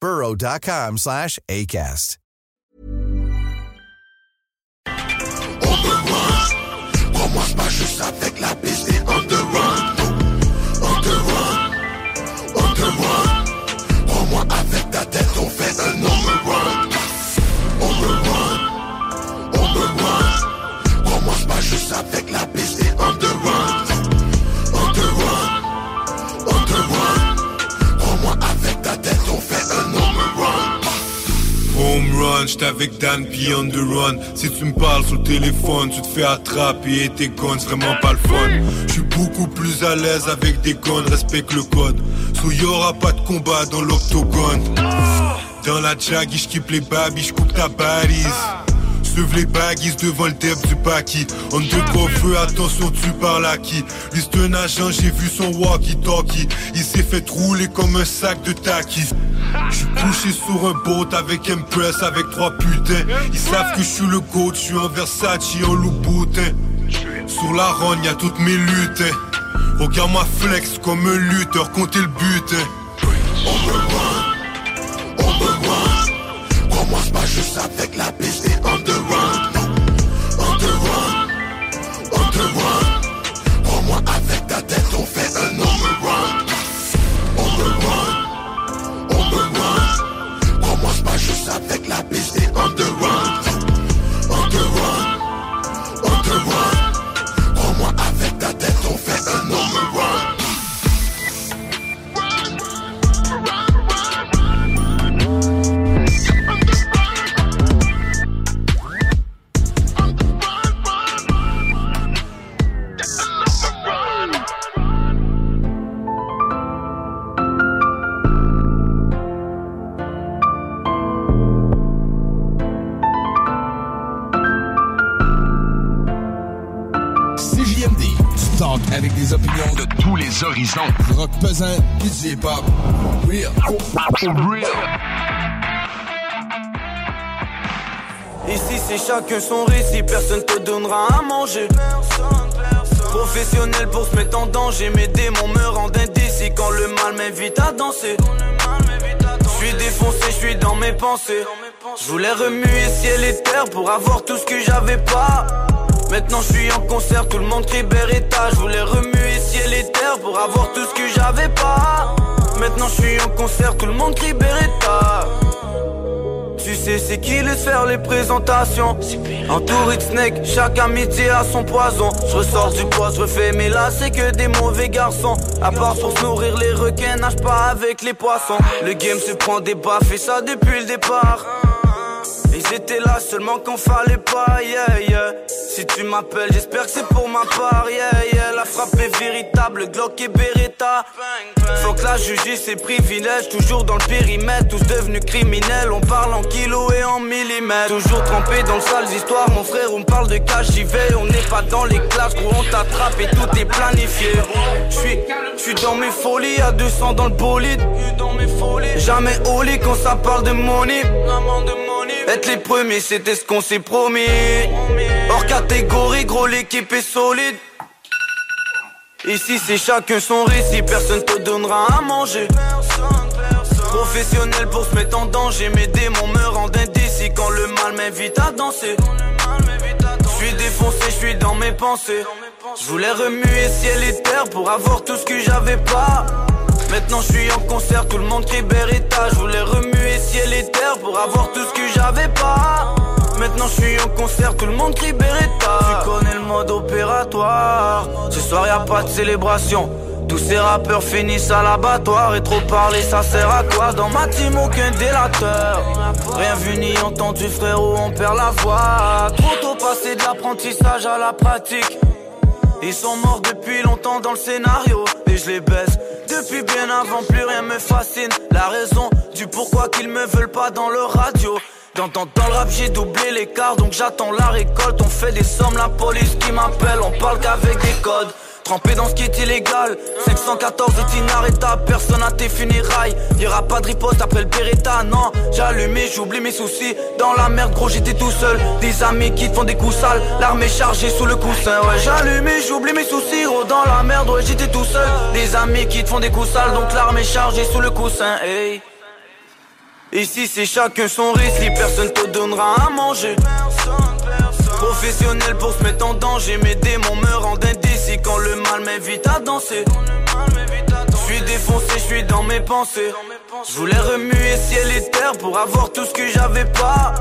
burrow.com slash ACAST. Crois-moi, Home run, avec Dan P on the run. Si tu me parles sur le téléphone, tu te fais attraper et tes guns, c'est vraiment pas le fun. J'suis beaucoup plus à l'aise avec des guns, respecte le code. So y'aura pas de combat dans l'octogone. Dans la jaggy, j'kippe les babys, j'coupe ta balise. Les baguises devant le deb du paki On de feu, attention tu parles à qui? C'est un agent, j'ai vu son walkie-talkie. Il s'est fait rouler comme un sac de taquis. J'suis couché sur un boat avec Impress avec trois putains. Ils savent que je suis le goat, je suis en Versace, en Louboutin Sur la ronde, y'a toutes mes luttes. Regarde-moi flex comme un lutteur, comptez le but. On on Ici c'est chacun son récit, personne te donnera à manger. Professionnel pour se mettre en danger, mes démons me rendent indécis quand le mal m'invite à danser. Je suis défoncé, je suis dans mes pensées. Je voulais remuer ciel et terre pour avoir tout ce que j'avais pas. Maintenant je suis en concert, tout le monde crie Beretta. Je voulais remuer ciel et terre pour avoir tout ce que j'avais pas. Maintenant je suis en concert, tout le monde crie Beretta. Tu sais c'est qui laisse faire les présentations? Entouré de snake, chaque amitié a son poison. Je ressors du poids, je refais mais là c'est que des mauvais garçons. À part pour se nourrir les requins, nage pas avec les poissons. Le game se prend des baffes et ça depuis le départ étaient là seulement qu'on fallait pas, yeah, yeah. Si tu m'appelles, j'espère que c'est pour ma part, yeah, yeah. La frappe est véritable, Glock et Beretta. Faut que la justice ses privilèges, toujours dans le périmètre, tous devenus criminels. On parle en kilos et en millimètres. Toujours trempé dans de sales histoires, mon frère, on parle de cash, j'y vais. On n'est pas dans les classes, gros, on t'attrape et tout est planifié. J'suis, j'suis dans mes folies, à 200 dans le bolide. Jamais au lit quand ça parle de money. Être les premiers, c'était ce qu'on s'est promis. Hors catégorie, gros, l'équipe est solide. Ici, c'est chacun son récit, personne te donnera à manger. Professionnel pour se mettre en danger, mes démons me rendent indécis quand le mal m'invite à danser. Je suis défoncé, je suis dans mes pensées. Je voulais remuer ciel et terre pour avoir tout ce que j'avais pas. Maintenant je suis en concert, tout le monde crie Beretta Je voulais remuer ciel et terre pour avoir tout ce que j'avais pas. Maintenant je suis en concert, tout le monde crie Beretta Tu connais le mode opératoire. Ce soir y a pas de célébration. Tous ces rappeurs finissent à l'abattoir. Et trop parler ça sert à quoi? Dans ma team aucun délateur. Rien vu ni entendu frérot on perd la voix. Trop tôt passé de l'apprentissage à la pratique Ils sont morts depuis longtemps dans le scénario. Et je les baisse. Depuis bien avant, plus rien me fascine. La raison du pourquoi qu'ils me veulent pas dans le radio. Dans, dans, dans le rap j'ai doublé l'écart donc j'attends la récolte. On fait des sommes, la police qui m'appelle. On parle qu'avec des codes Trempé dans ce qui est illégal. 514 est inarrêtable Personne à tes funérailles. Y'aura pas de riposte après le Beretta Non. J'allume j'oublie mes soucis. Dans la merde gros j'étais tout seul. Des amis qui te font des coups sales. L'arme est chargée sous le coussin Ouais. J'allume j'oublie mes soucis. Gros dans la merde ouais j'étais tout seul. Des amis qui te font des coups sales. Donc l'arme est chargée sous le coussin Hey. Ici c'est chacun son risque, personne te donnera à manger. Professionnel pour se mettre en danger, mes démons me rendent quand le mal m'invite à danser. Je suis défoncé, je suis dans mes pensées. Je voulais remuer ciel et terre pour avoir tout ce que j'avais pas.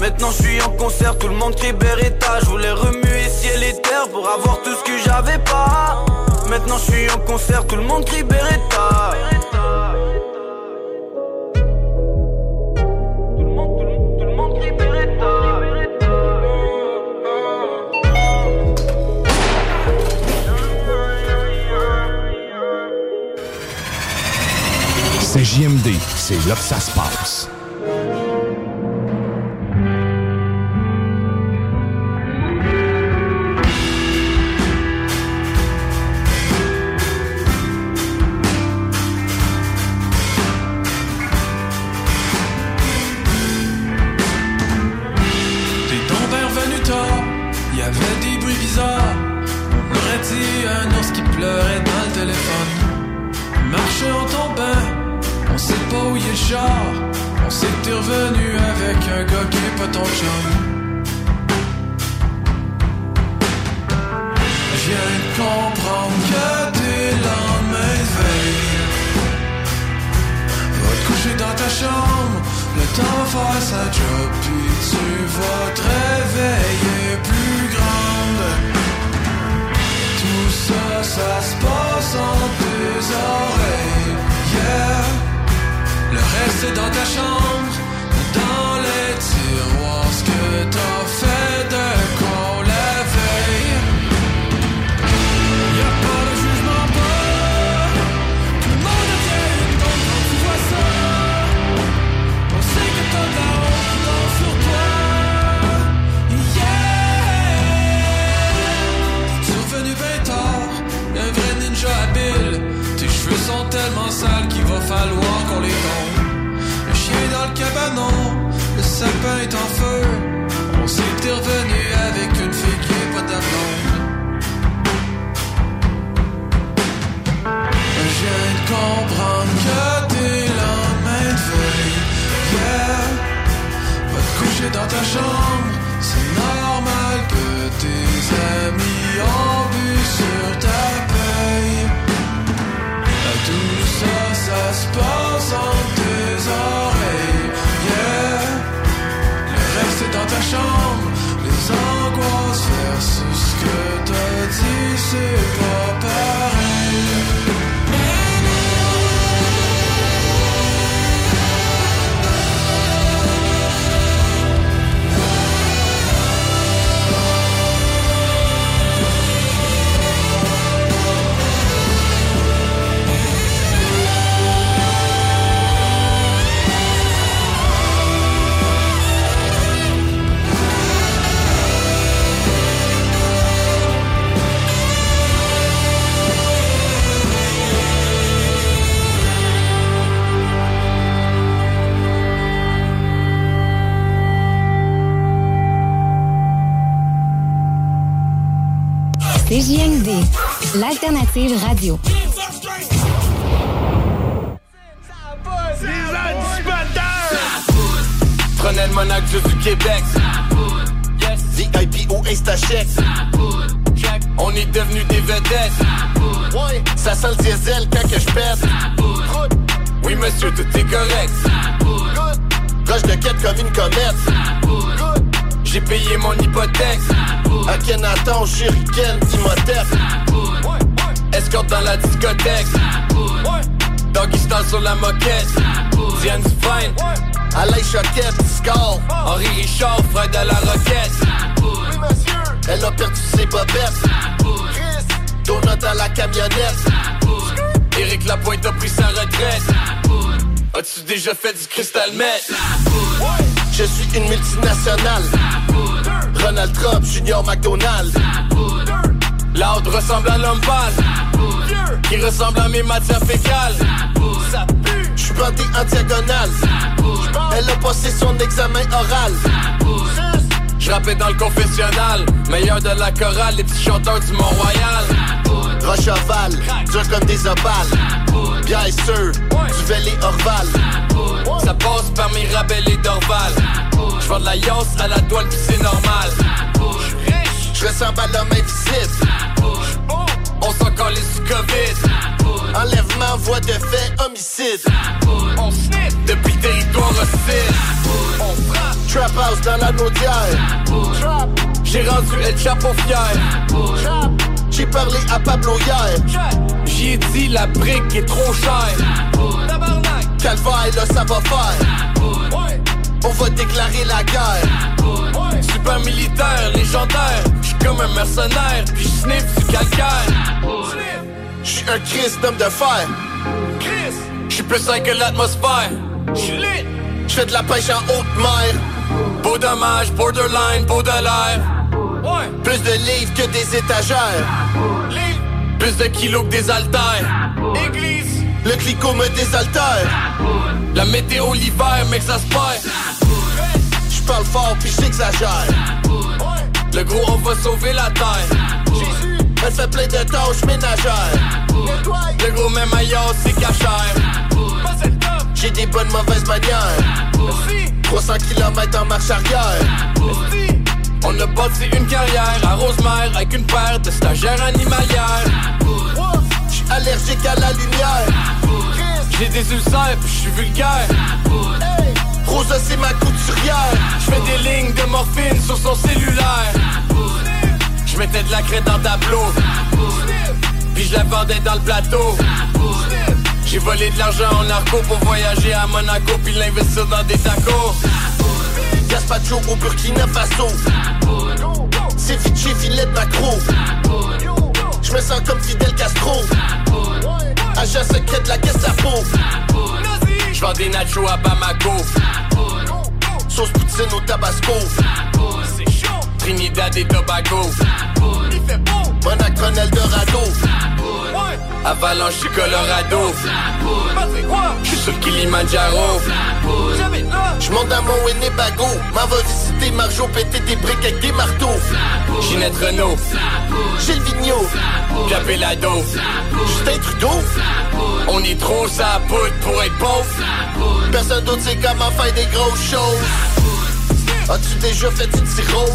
Maintenant je suis en concert, tout le monde crie Beretta. Je voulais remuer ciel et terre pour avoir tout ce que j'avais pas. Maintenant je suis en concert, tout le monde crie Beretta. C'est JMD, c'est là que ça se passe. L'alternative radio. Prenez le monac du Québec. Yes. VIP ou Instacheck. On est devenus des vedettes. Ouais. Ça sent le diesel quand que je pète. Oui monsieur, tout est correct. Roche de quête comme une comète. J'ai payé mon hypothèque. À Kenaton, Shuriken, Imhotep. Escorte dans la discothèque. Doggy style sur la moquette. Diane Dufresne. Alain Choquette, Score. Henri Richard, frère de la roquette. Elle a perdu ses bobettes. Donut à la camionnette. Éric Lapointe a pris sa retraite. As-tu déjà fait du cristal meth? Je suis une multinationale. Ronald Trump, Junior McDonald. L'ordre ressemble à l'homme pâle. Qui ressemble à mes matières fécales. Je suis bandé en diagonale. Elle a passé son examen oral. Je rappais dans le confessionnal. Meilleur de la chorale, les petits chanteurs du Mont-Royal. Rocheval, dur comme des opales. Bien sûr, du Valley Orval. Ça passe par Mirabel et Dorval. Je vends de la à la toile, puis c'est normal. Je ressemble à l'homme invisible. On s'en calisse du COVID. Enlèvement, voie de fait, homicide. On snip depuis territoire hostile. On frappe. Trap house dans la naudière. J'ai rendu El Chapo fier. J'ai parlé à Pablo hier. J'y ai dit la brique est trop chère. Calvaire, là ça va faire. On va déclarer la guerre. Super militaire, légendaire. J'suis comme un mercenaire, puis j'sniff du calcaire. J'suis un Christ d'homme de fer. J'suis plus sain que l'atmosphère. J'suis lit. J'fais de la pêche en haute mer. Beau dommage, borderline, beau de l'air. Plus de livres que des étagères. Plus de kilos que des haltères. Église. Le clico me désaltère. La météo l'hiver, mec, J'parle fort puis j'exagère. Le gros, on va sauver la terre. Elle fait plein de tâches ménagères. Le gros, même ailleurs, c'est cachère. J'ai des bonnes mauvaises manières. 300 km en marche arrière. On a bâti une carrière à Rosemère avec une paire de stagiaires animalières. J'suis allergique à la lumière. J'ai des ulcères puis j'suis vulgaire. Rosa c'est ma couturière. J'fais des lignes de morphine sur son cellulaire. J'mettais de la crête dans le tableau. Puis je la vendais dans le plateau. J'ai volé de l'argent en narco pour voyager à Monaco puis l'investir dans des tacos. Gaspacho au Burkina Faso. Ceviche, filet de macro. Je me sens comme Fidel Castro. Agent secret de la Gestapo. Vends des nachos à Bamako. Sauce poutine au Tabasco. Trinidad et Tobago. Monac, Eldorado. Avalanche du Colorado. J'suis sur le Kilimanjaro. J'monte dans mon Winnebago. M'en va visiter Marjo, péter des briques avec des marteaux. Ginette Renault. Gilles Vigneault. Capelado. Justin Trudeau. On est trop sa poudre pour être pauvre. Personne d'autre sait comment faire des grosses choses. As-tu déjà fait une cirrhose?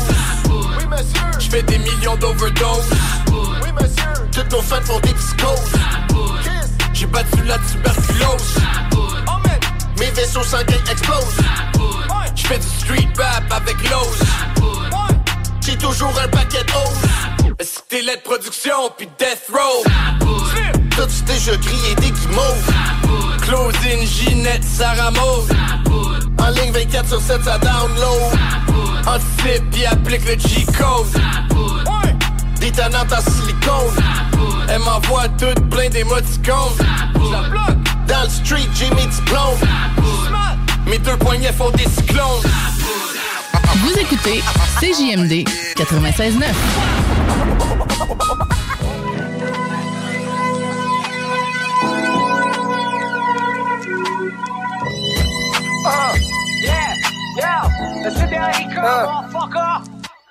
Oui, monsieur. J'fais des millions d'overdoses. Oui, monsieur. Toutes nos fans font des psychoses. J'ai battu la tuberculose. Mes vaisseaux sanguins explosent. J'fais du street rap avec l'ose. J'ai toujours un paquet hausse. Style de production, puis Death Row. T'as-tu déjà grillé des guimauves? Closing, Ginette, Sarah. En ligne 24 sur 7, ça download. Anticipe, puis applique le G-Code. Détonante en silicone. Elle m'envoie toutes plein d'émoticônes. Dans le street, j'ai mes diplômes. Mes deux poignets font des cyclones. Vous écoutez CJMD 96.9.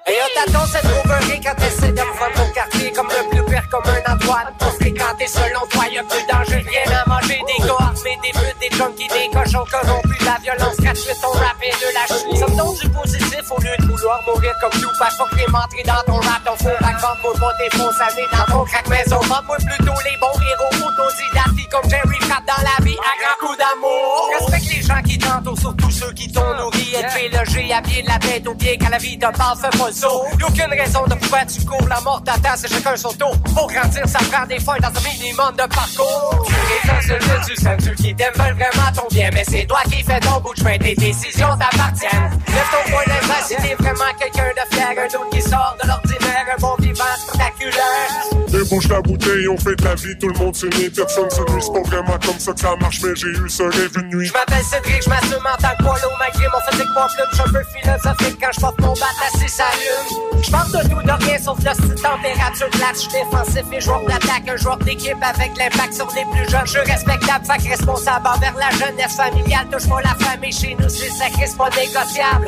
Et on t'attend cette trouverie quand t'essaies de me vendre ton quartier comme le plus pire comme un Antoine. Pour fréquenter selon toi, y'a plus danger, rien à manger, des gars armés, des putes, des junkies, des cochons corrompus, la violence gratuite, on rap et de la chute. Me donne du positif au lieu de vouloir mourir comme tout. Pas faut que m'entrer dans ton rap, ton faux raconte, moi pas tes fausses années dans ton crack maison. Vends-moi plutôt les bons héros autodidactes comme Jerry frappe dans la vie à grand coup d'amour. Respecte les gens qui t'entourent, surtout ceux qui t'ont nourri. Élevé, logé, habillé de la tête aux pieds, quand la vie te passe, saut. Y'a aucune raison de pourquoi tu cours, la mort t'attend, c'est chacun son tour. Pour grandir, ça prend des fois dans un minimum de parcours. Es un seul tu sais, ceux qui t'aiment veulent vraiment ton bien, mais c'est toi qui fais ton bout de chemin, tes décisions t'appartiennent. Lève ton point d'invest si t'es vraiment quelqu'un de fier, un autre qui sort de l'ordinaire, un bon vivant spectaculaire. Débouche la bouteille, on fait de la vie, tout le monde s'unit, personne se nuit, c'est pas vraiment comme ça que ça marche, mais j'ai eu ce rêve une nuit. Je m'appelle Cédric, je m'assume en tant que poileau, malgré mon physique pas plume, je suis un peu philosophique quand je porte mon bat assis s'allume. Je parle de tout, de rien, sauf de cette température plate, je suis défensif et joueur d'attaque, un joueur d'équipe avec l'impact sur les plus jeunes. Je respectable, fac responsable envers la jeunesse familiale, touche pas la famille chez nous, c'est sacré, c'est pas négociable.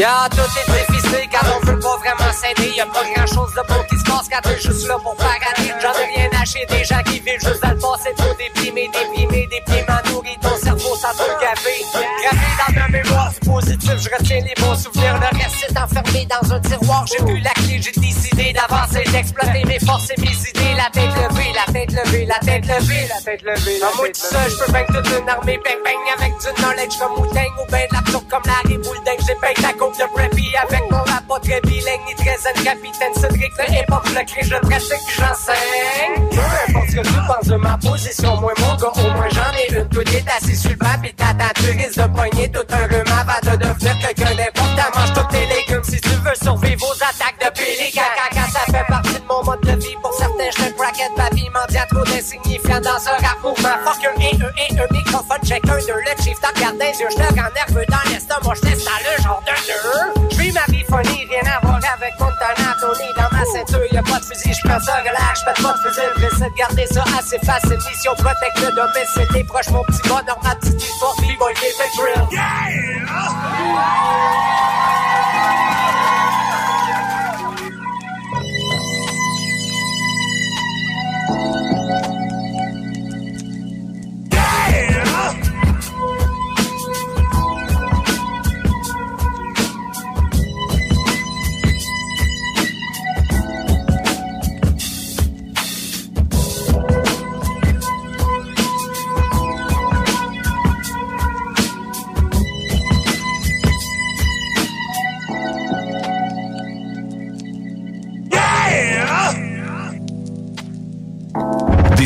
Y'a tout est déficité car on veut pas vraiment s'aider. Y'a pas grand chose de bon qui se passe quand t'es juste là pour parader. J'en ai rien acheté des gens qui vivent juste dans le passé. Trop déprimé, déprimé, déprimé, nourri ton cerveau ça peut gaver. Gravé dans ma mémoire positif, je retiens les bons souvenirs. Le reste est enfermé dans un tiroir. J'ai vu la clé, j'ai décidé d'avancer, d'exploiter mes forces et mes idées. La tête levée, la tête levée, la tête levée, la tête levée. En moi tout seul, je peux vaincre toute une armée. Bang bang avec du knowledge comme Wu-Tang ou ben la tour comme Larry Boulding. J'ai peint la coupe de preppy avec mon rap pas très bilingue ni très zen capitaine Cédric. Hip-hop, je le crée, je le pratique j'enseigne. Peu importe que tu penses de ma position, moi mon gars, au moins j'en ai une. Tout est assis sur le pis t'attends, tu risques de pogner tout un rhume avant de devenir quelqu'un d'important. Mange tous tes légumes si tu veux survivre aux attaques de pélican. Caca, ça fait partie de mon mode de vie. Pour certains, je bracket, papy mendiant trop d'insignifiant dans un rap mouvement. Fuck un et un et un microphone, check un deux, le chief, t'en regarde des yeux, je te rends nerveux dans l'estomac, je teste dans le genre de deux. Fusil, je prends ça, relax, j'pète pas de fusil, j'essaie de garder ça assez facile. Mission protecte le domicile, des proches, mon petit bonheur, ma petite histoire, b-boy, fait drill.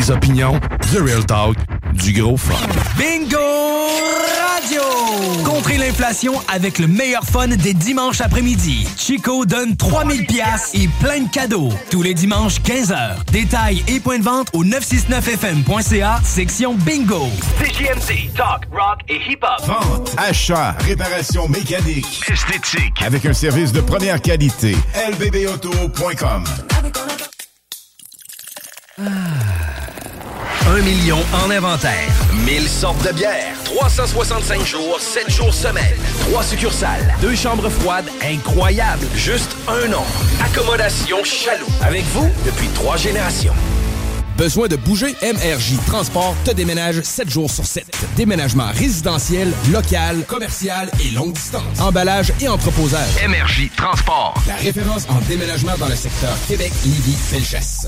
Des opinions, The Real Talk, du gros fun. Bingo Radio! Contrer l'inflation avec le meilleur fun des dimanches après-midi. Chico donne 3000 pièces et plein de cadeaux. Tous les dimanches, 15h. Détails et points de vente au 969fm.ca, section Bingo. CJMD, talk, rock et hip-hop. Vente, achat, réparation mécanique, esthétique, avec un service de première qualité. lbbauto.com 1 million en inventaire. 1000 sortes de bières. 365 jours, 7 jours semaine. 3 succursales. 2 chambres froides incroyables. Juste un nom. Accommodation Chaloux. Avec vous depuis 3 générations. Besoin de bouger? MRJ Transport te déménage 7 jours sur 7. Déménagement résidentiel, local, commercial et longue distance. Emballage et entreposage. MRJ Transport. La référence en déménagement dans le secteur Québec, Lévis, Felchasse.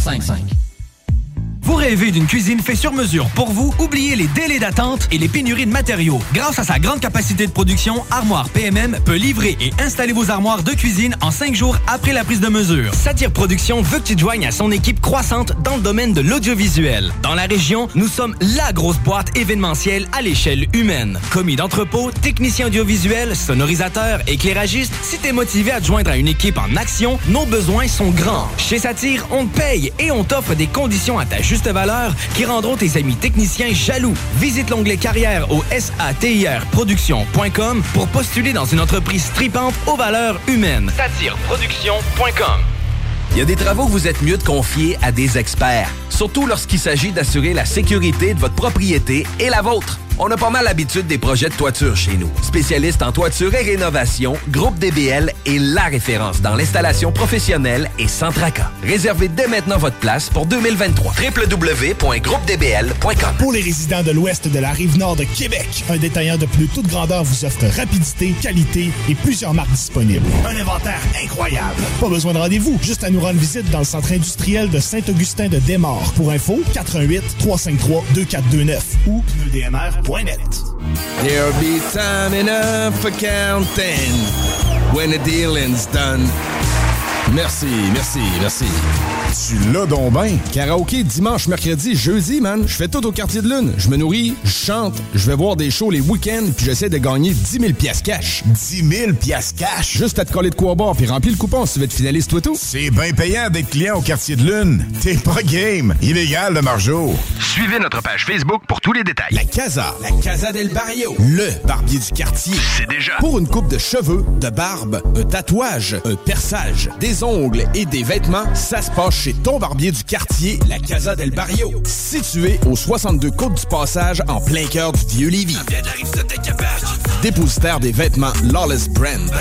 555-555-5555. Vous rêvez d'une cuisine faite sur mesure pour vous? Oubliez les délais d'attente et les pénuries de matériaux. Grâce à sa grande capacité de production, Armoire PMM peut livrer et installer vos armoires de cuisine en cinq jours après la prise de mesure. Satire Production veut que tu joignes à son équipe croissante dans le domaine de l'audiovisuel. Dans la région, nous sommes la grosse boîte événementielle à l'échelle humaine. Commis d'entrepôt, technicien audiovisuel, sonorisateur, éclairagiste, si t'es motivé à te joindre à une équipe en action, nos besoins sont grands. Chez Satire, on te paye et on t'offre des conditions à juste valeur qui rendront tes amis techniciens jaloux. Visite l'onglet carrière au satirproduction.com pour postuler dans une entreprise stripante aux valeurs humaines. Satireproduction.com Il y a des travaux que vous êtes mieux de confier à des experts, surtout lorsqu'il s'agit d'assurer la sécurité de votre propriété et la vôtre. On a pas mal l'habitude des projets de toiture chez nous. Spécialiste en toiture et rénovation, Groupe DBL est la référence dans l'installation professionnelle et sans tracas. Réservez dès maintenant votre place pour 2023. www.groupedbl.com Pour les résidents de l'ouest de la rive nord de Québec, un détaillant de plus toute grandeur vous offre rapidité, qualité et plusieurs marques disponibles. Un inventaire incroyable. Pas besoin de rendez-vous, juste à nous rendre visite dans le centre industriel de Saint-Augustin de Desmaures. Pour info, 88 353 2429 ou There'll be time enough for counting when the dealing's done. Merci, merci, merci. Tu l'as donc ben. Karaoké dimanche, mercredi, jeudi, man. Je fais tout au quartier de lune. Je me nourris, je chante, je vais voir des shows les week-ends, puis j'essaie de gagner 10 000 piastres cash. 10 000 piastres cash? Juste à te coller de quoi boire, puis remplis le coupon si tu veux être finaliste, toi tout. C'est bien payant d'être client au quartier de lune. T'es pas game. Illégal, le margeau. Suivez notre page Facebook pour tous les détails. La Casa. La Casa del Barrio. Le barbier du quartier. C'est déjà. Pour une coupe de cheveux, de barbe, un tatouage, un perçage, des ongles et des vêtements, ça se passe chez ton barbier du quartier, la Casa del Barrio. Situé au 62 Côte du Passage, en plein cœur du vieux Lévis. Dépositaire des vêtements Lawless Brand.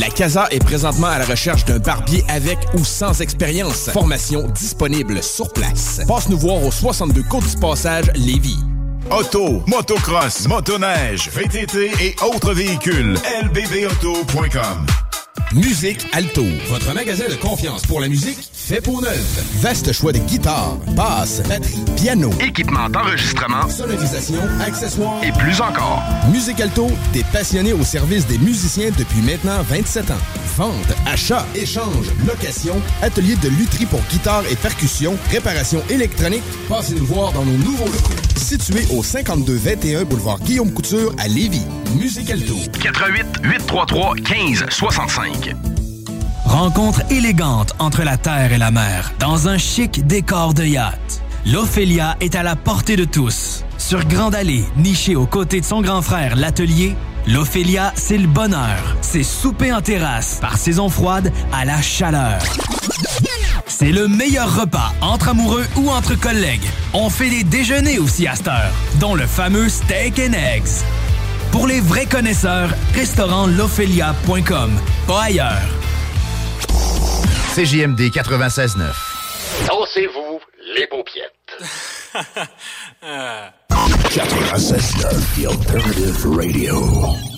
La Casa est présentement à la recherche d'un barbier avec ou sans expérience. Formation disponible sur place. Passe nous voir au 62 Côte du Passage, Lévis. Auto, motocross, motoneige, VTT et autres véhicules. lbbauto.com Musique Alto, votre magasin de confiance pour la musique fait pour neuf. Vaste choix de guitares, basses, batterie, piano, Équipement d'enregistrement sonorisation, accessoires et plus encore. Musique Alto, des passionnés au service des musiciens depuis maintenant 27 ans. Vente, achat, échange, location, atelier de lutherie pour guitare et percussion, réparation électronique. Passez nous voir dans nos nouveaux locaux. Situé au 5221 boulevard Guillaume Couture à Lévis. Musique Alto. 88 833 15 65. Rencontre élégante entre la terre et la mer, dans un chic décor de yacht. L'Ophélia est à la portée de tous. Sur Grande Allée, nichée aux côtés de son grand frère, l'Atelier, l'Ophélia, c'est le bonheur. C'est souper en terrasse, par saison froide à la chaleur. C'est le meilleur repas entre amoureux ou entre collègues. On fait des déjeuners aussi à cette heure, dont le fameux steak and eggs. Pour les vrais connaisseurs, restaurantLophelia.com, pas ailleurs. CJMD 96.9. Dansez-vous les paupiètes. 96.9, The Alternative Radio.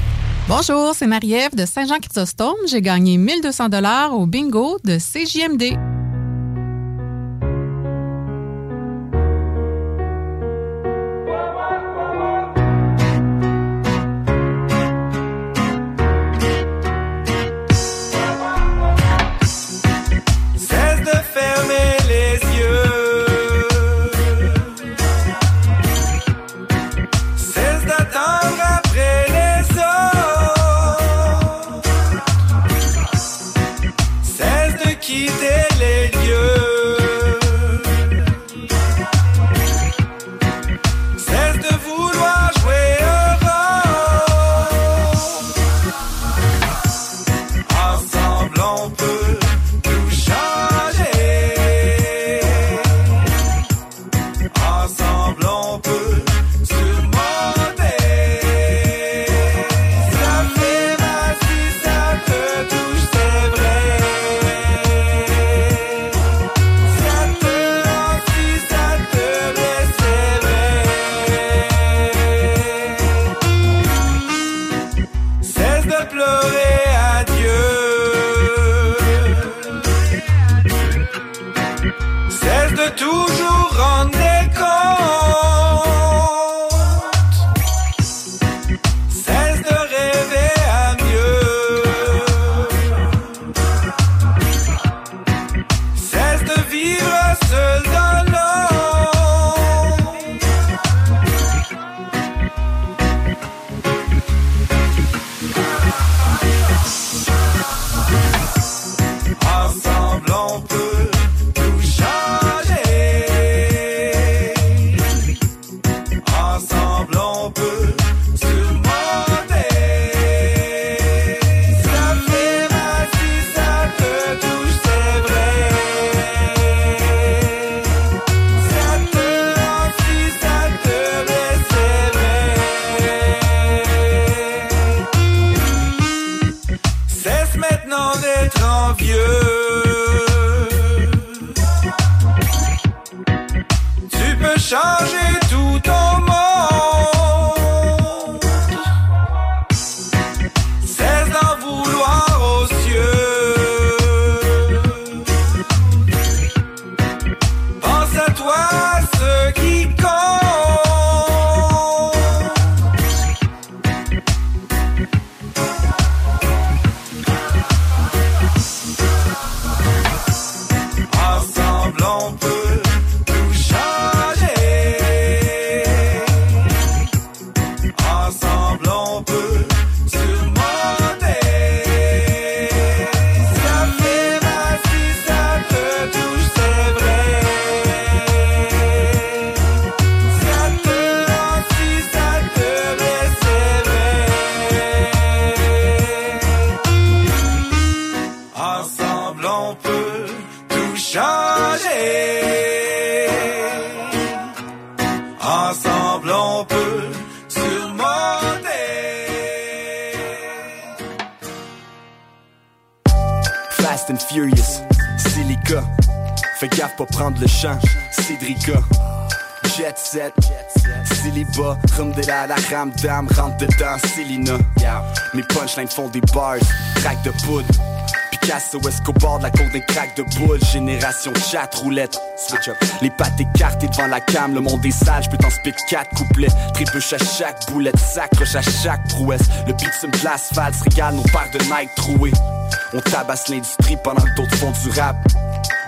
Bonjour, c'est Marie-Ève de Saint-Jean-Chrysostome. J'ai gagné 1200 dollars au bingo de CJMD. Rame dame, rentre dedans, Célina. Mes punchlines font des bars, track de poudre. Picasso Escobar de la côte d'un crack de boule. Génération chat roulette Switch up. Les pattes écartées devant la cam Le monde est sale, j'peux t'en spit quatre couplets. Trébuche à chaque boulette S'accroche à chaque prouesse. Le beat se me place false Régale nos paires de Nike trouées. On tabasse l'industrie pendant que d'autres font du rap.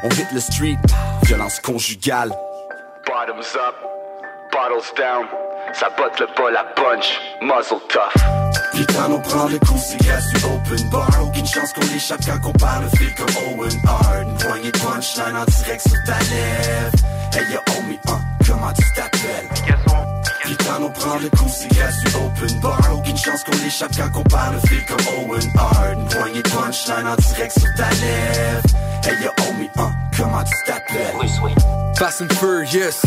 On hit le street Violence conjugale. Bottoms up, bottles down. Ça botte le bol à punch, muzzle tough. Putain, on prend le coup, c'est grâce du open bar. Aucune chance qu'on échappe quand on parle, feel comme Owen Hart. Une poignée de punchline en direct sur ta lèvre. Hey yo, homie, hein, comment tu t'appelles? Putain, on prend le coup, c'est gratuit open bar. Aucune chance qu'on échappe quand on parle, feel comme Owen Hart. Une poignée de punchline en direct sur ta lèvre. Hey yo, homie, hein, comment tu t'appelles? Fast and Furious,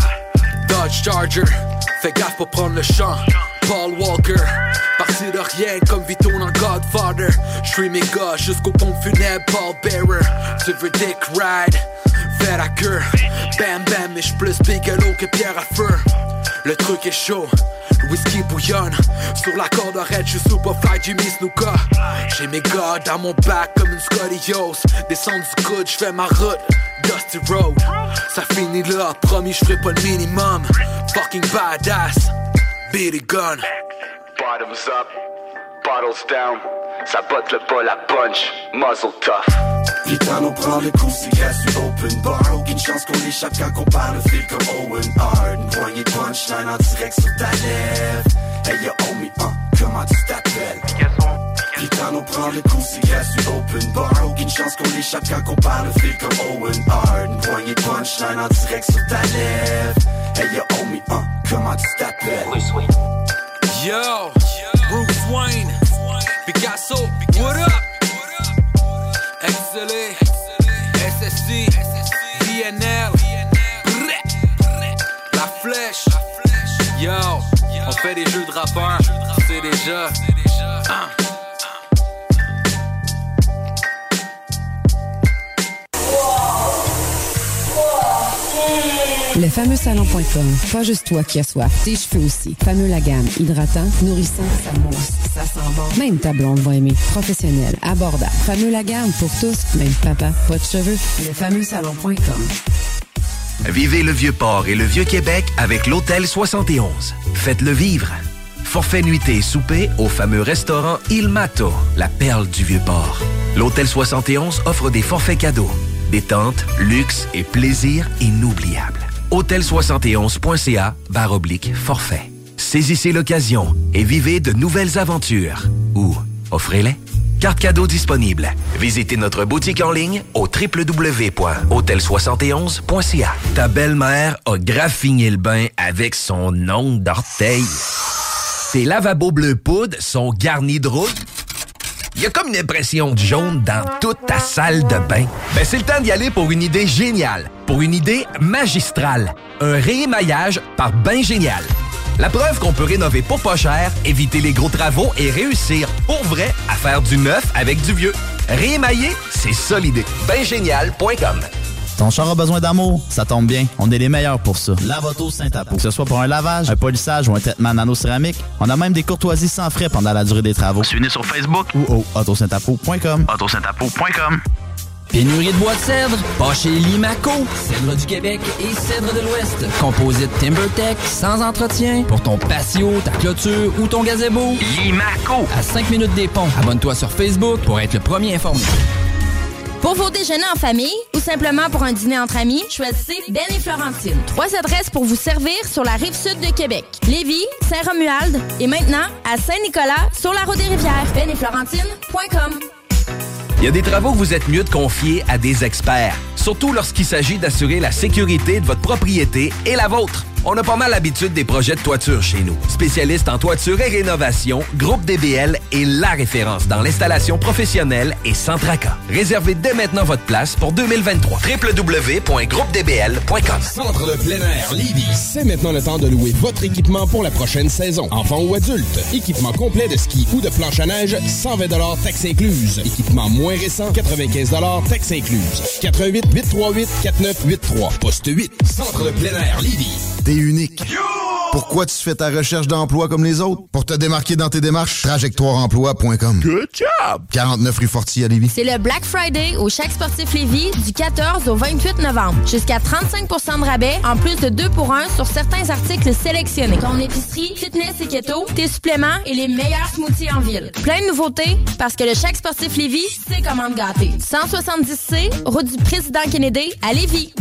Charger, fais gaffe pour prendre le champ. Paul Walker, parti de rien comme Vito dans Godfather. J'suis gars jusqu'au pont funèbre, Paul Bearer. Tu veux Dick Ride, vers la queue. Bam bam, mais j'suis plus bigelow que Pierre à feu. Le truc est chaud, whisky bouillonne. Sur la corde arrête, j'suis super fly Jimmy Snuka. J'ai mes gars dans mon bac comme une scoliose. Descends du coude, j'fais ma route. Dusty Road, ça finit là, promis j'ferai pas le minimum. Fucking badass, it gun. Bottoms up, bottles down. Ça botte le bol à punch, muzzle tough. Putain, on prend le coup, c'est gratuit open bar. Aucune chance qu'on échappe quand on parle, feel comme Owen Hart. Une poignée de punchline en direct sur ta lèvre. Hey yo, homie, hein, comment tu t'appelles? Putain, on prend le coup, c'est gratuit open bar. Aucune chance qu'on échappe quand on parle, feel comme Owen Hart. Une poignée de punchline en direct sur ta lèvre. Hey yo, homie, hein, comment tu t'appelles? Yo, XLA, SSC, VNL, La Flèche. Yo, on fait des jeux de rappeurs, c'est déjà. Hein. Le fameux salon.com. Pas juste toi qui as soif, tes cheveux aussi. Fameux la gamme. Hydratant, nourrissant, ça mousse, ça sent bon. Même ta blonde va aimer. Professionnel, abordable. Fameux la gamme pour tous, même papa, pas de cheveux. Le fameux salon.com. Vivez le Vieux-Port et le Vieux-Québec avec l'Hôtel 71. Faites-le vivre. Forfait nuitée souper au fameux restaurant Il Mato, la perle du Vieux-Port. L'Hôtel 71 offre des forfaits cadeaux, détente, luxe et plaisir inoubliables. Hôtel71.ca barre oblique forfait. Saisissez l'occasion et vivez de nouvelles aventures. Ou offrez-les. Carte cadeau disponible. Visitez notre boutique en ligne au www.hôtel71.ca. Ta belle-mère a graffiné le bain avec son ongle d'orteil. Tes lavabos bleu poudre sont garnis de rouille. Il y a comme une impression de jaune dans toute ta salle de bain. Ben, c'est le temps d'y aller pour une idée géniale, pour une idée magistrale. Un réémaillage par Bain Génial. La preuve qu'on peut rénover pour pas cher, éviter les gros travaux et réussir pour vrai à faire du neuf avec du vieux. Réémailler, c'est ça l'idée. Baingénial.com Ton char a besoin d'amour? Ça tombe bien. On est les meilleurs pour ça. Lavoto Saint-Apo. Que ce soit pour un lavage, un polissage ou un traitement nano-céramique, on a même des courtoisies sans frais pendant la durée des travaux. Suivez-nous sur Facebook ou au autosaintapo.com. autosaintapo.com. Pénurie de bois de cèdre? Pas chez Limaco. Cèdre du Québec et cèdre de l'Ouest. Composite TimberTech, sans entretien, pour ton patio, ta clôture ou ton gazebo. Limaco. À 5 minutes des ponts. Abonne-toi sur Facebook pour être le premier informé. Pour vos déjeuners en famille ou simplement pour un dîner entre amis, choisissez Ben et Florentine. Trois adresses pour vous servir sur la rive sud de Québec. Lévis, Saint-Romuald et maintenant à Saint-Nicolas sur la route des rivières. Ben et Florentine.com. Il y a des travaux que vous êtes mieux de confier à des experts, surtout lorsqu'il s'agit d'assurer la sécurité de votre propriété et la vôtre. On a pas mal l'habitude des projets de toiture chez nous. Spécialiste en toiture et rénovation, Groupe DBL est la référence dans l'installation professionnelle et sans tracas. Réservez dès maintenant votre place pour 2023. www.groupedbl.com Centre de plein air Lévis. C'est maintenant le temps de louer votre équipement pour la prochaine saison. Enfant ou adulte. Équipement complet de ski ou de planche à neige, 120 taxes incluses. Équipement moins récent, 95 taxes incluses. 88 838 4983. Poste 8. Centre de plein air Lévis. Unique. Pourquoi tu fais ta recherche d'emploi comme les autres? Pour te démarquer dans tes démarches, trajectoireemploi.com. Good job! 49 rue Forti à Lévis. C'est le Black Friday au Chaque Sportif Lévis du 14 au 28 novembre. Jusqu'à 35% de rabais, en plus de 2 pour 1 sur certains articles sélectionnés. Ton épicerie, fitness et keto, tes suppléments et les meilleurs smoothies en ville. Plein de nouveautés parce que le Chaque Sportif Lévis, c'est comment te gâter. 170C, route du président Kennedy à Lévis.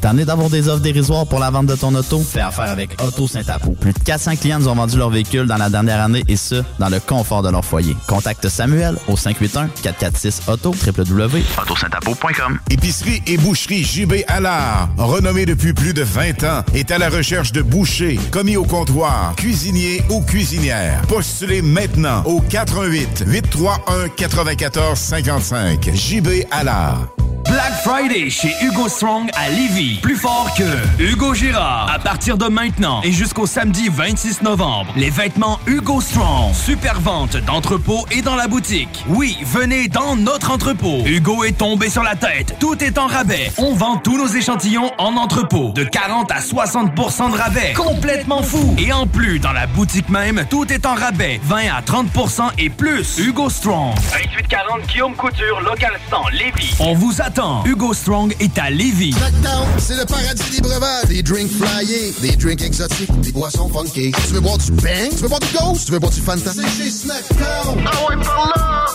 T'en es d'avoir des offres dérisoires pour la vente de ton auto? Fais affaire avec Auto Saint-Apo. Plus de 400 clients nous ont vendu leur véhicule dans la dernière année et ce, dans le confort de leur foyer. Contacte Samuel au 581-446-AUTO, www.autosaintapo.com. Épicerie et boucherie JB Allard, renommée depuis plus de 20 ans, est à la recherche de bouchers, commis au comptoir, cuisiniers ou cuisinières. Postulez maintenant au 88 831 94 55. JB Allard. Black Friday chez Hugo Strong à Lévis. Plus fort que Hugo Girard. À partir de maintenant et jusqu'au samedi 26 novembre, les vêtements Hugo Strong. Super vente d'entrepôt et dans la boutique. Oui, venez dans notre entrepôt. Hugo est tombé sur la tête. Tout est en rabais. On vend tous nos échantillons en entrepôt. De 40 à 60% de rabais. Complètement fou. Et en plus, dans la boutique même, tout est en rabais. 20 à 30% et plus. Hugo Strong. 2840 Guillaume Couture, local 100, Lévis. On vous attend. Hugo Strong est à Lévis. Snackdown, c'est le paradis des breuvages. Des drinks flyés, des drinks exotiques, des boissons funky. Tu veux boire du bang? Tu veux boire du ghost? Tu veux boire du Fanta? C'est chez Snackdown. Ah ouais, par là!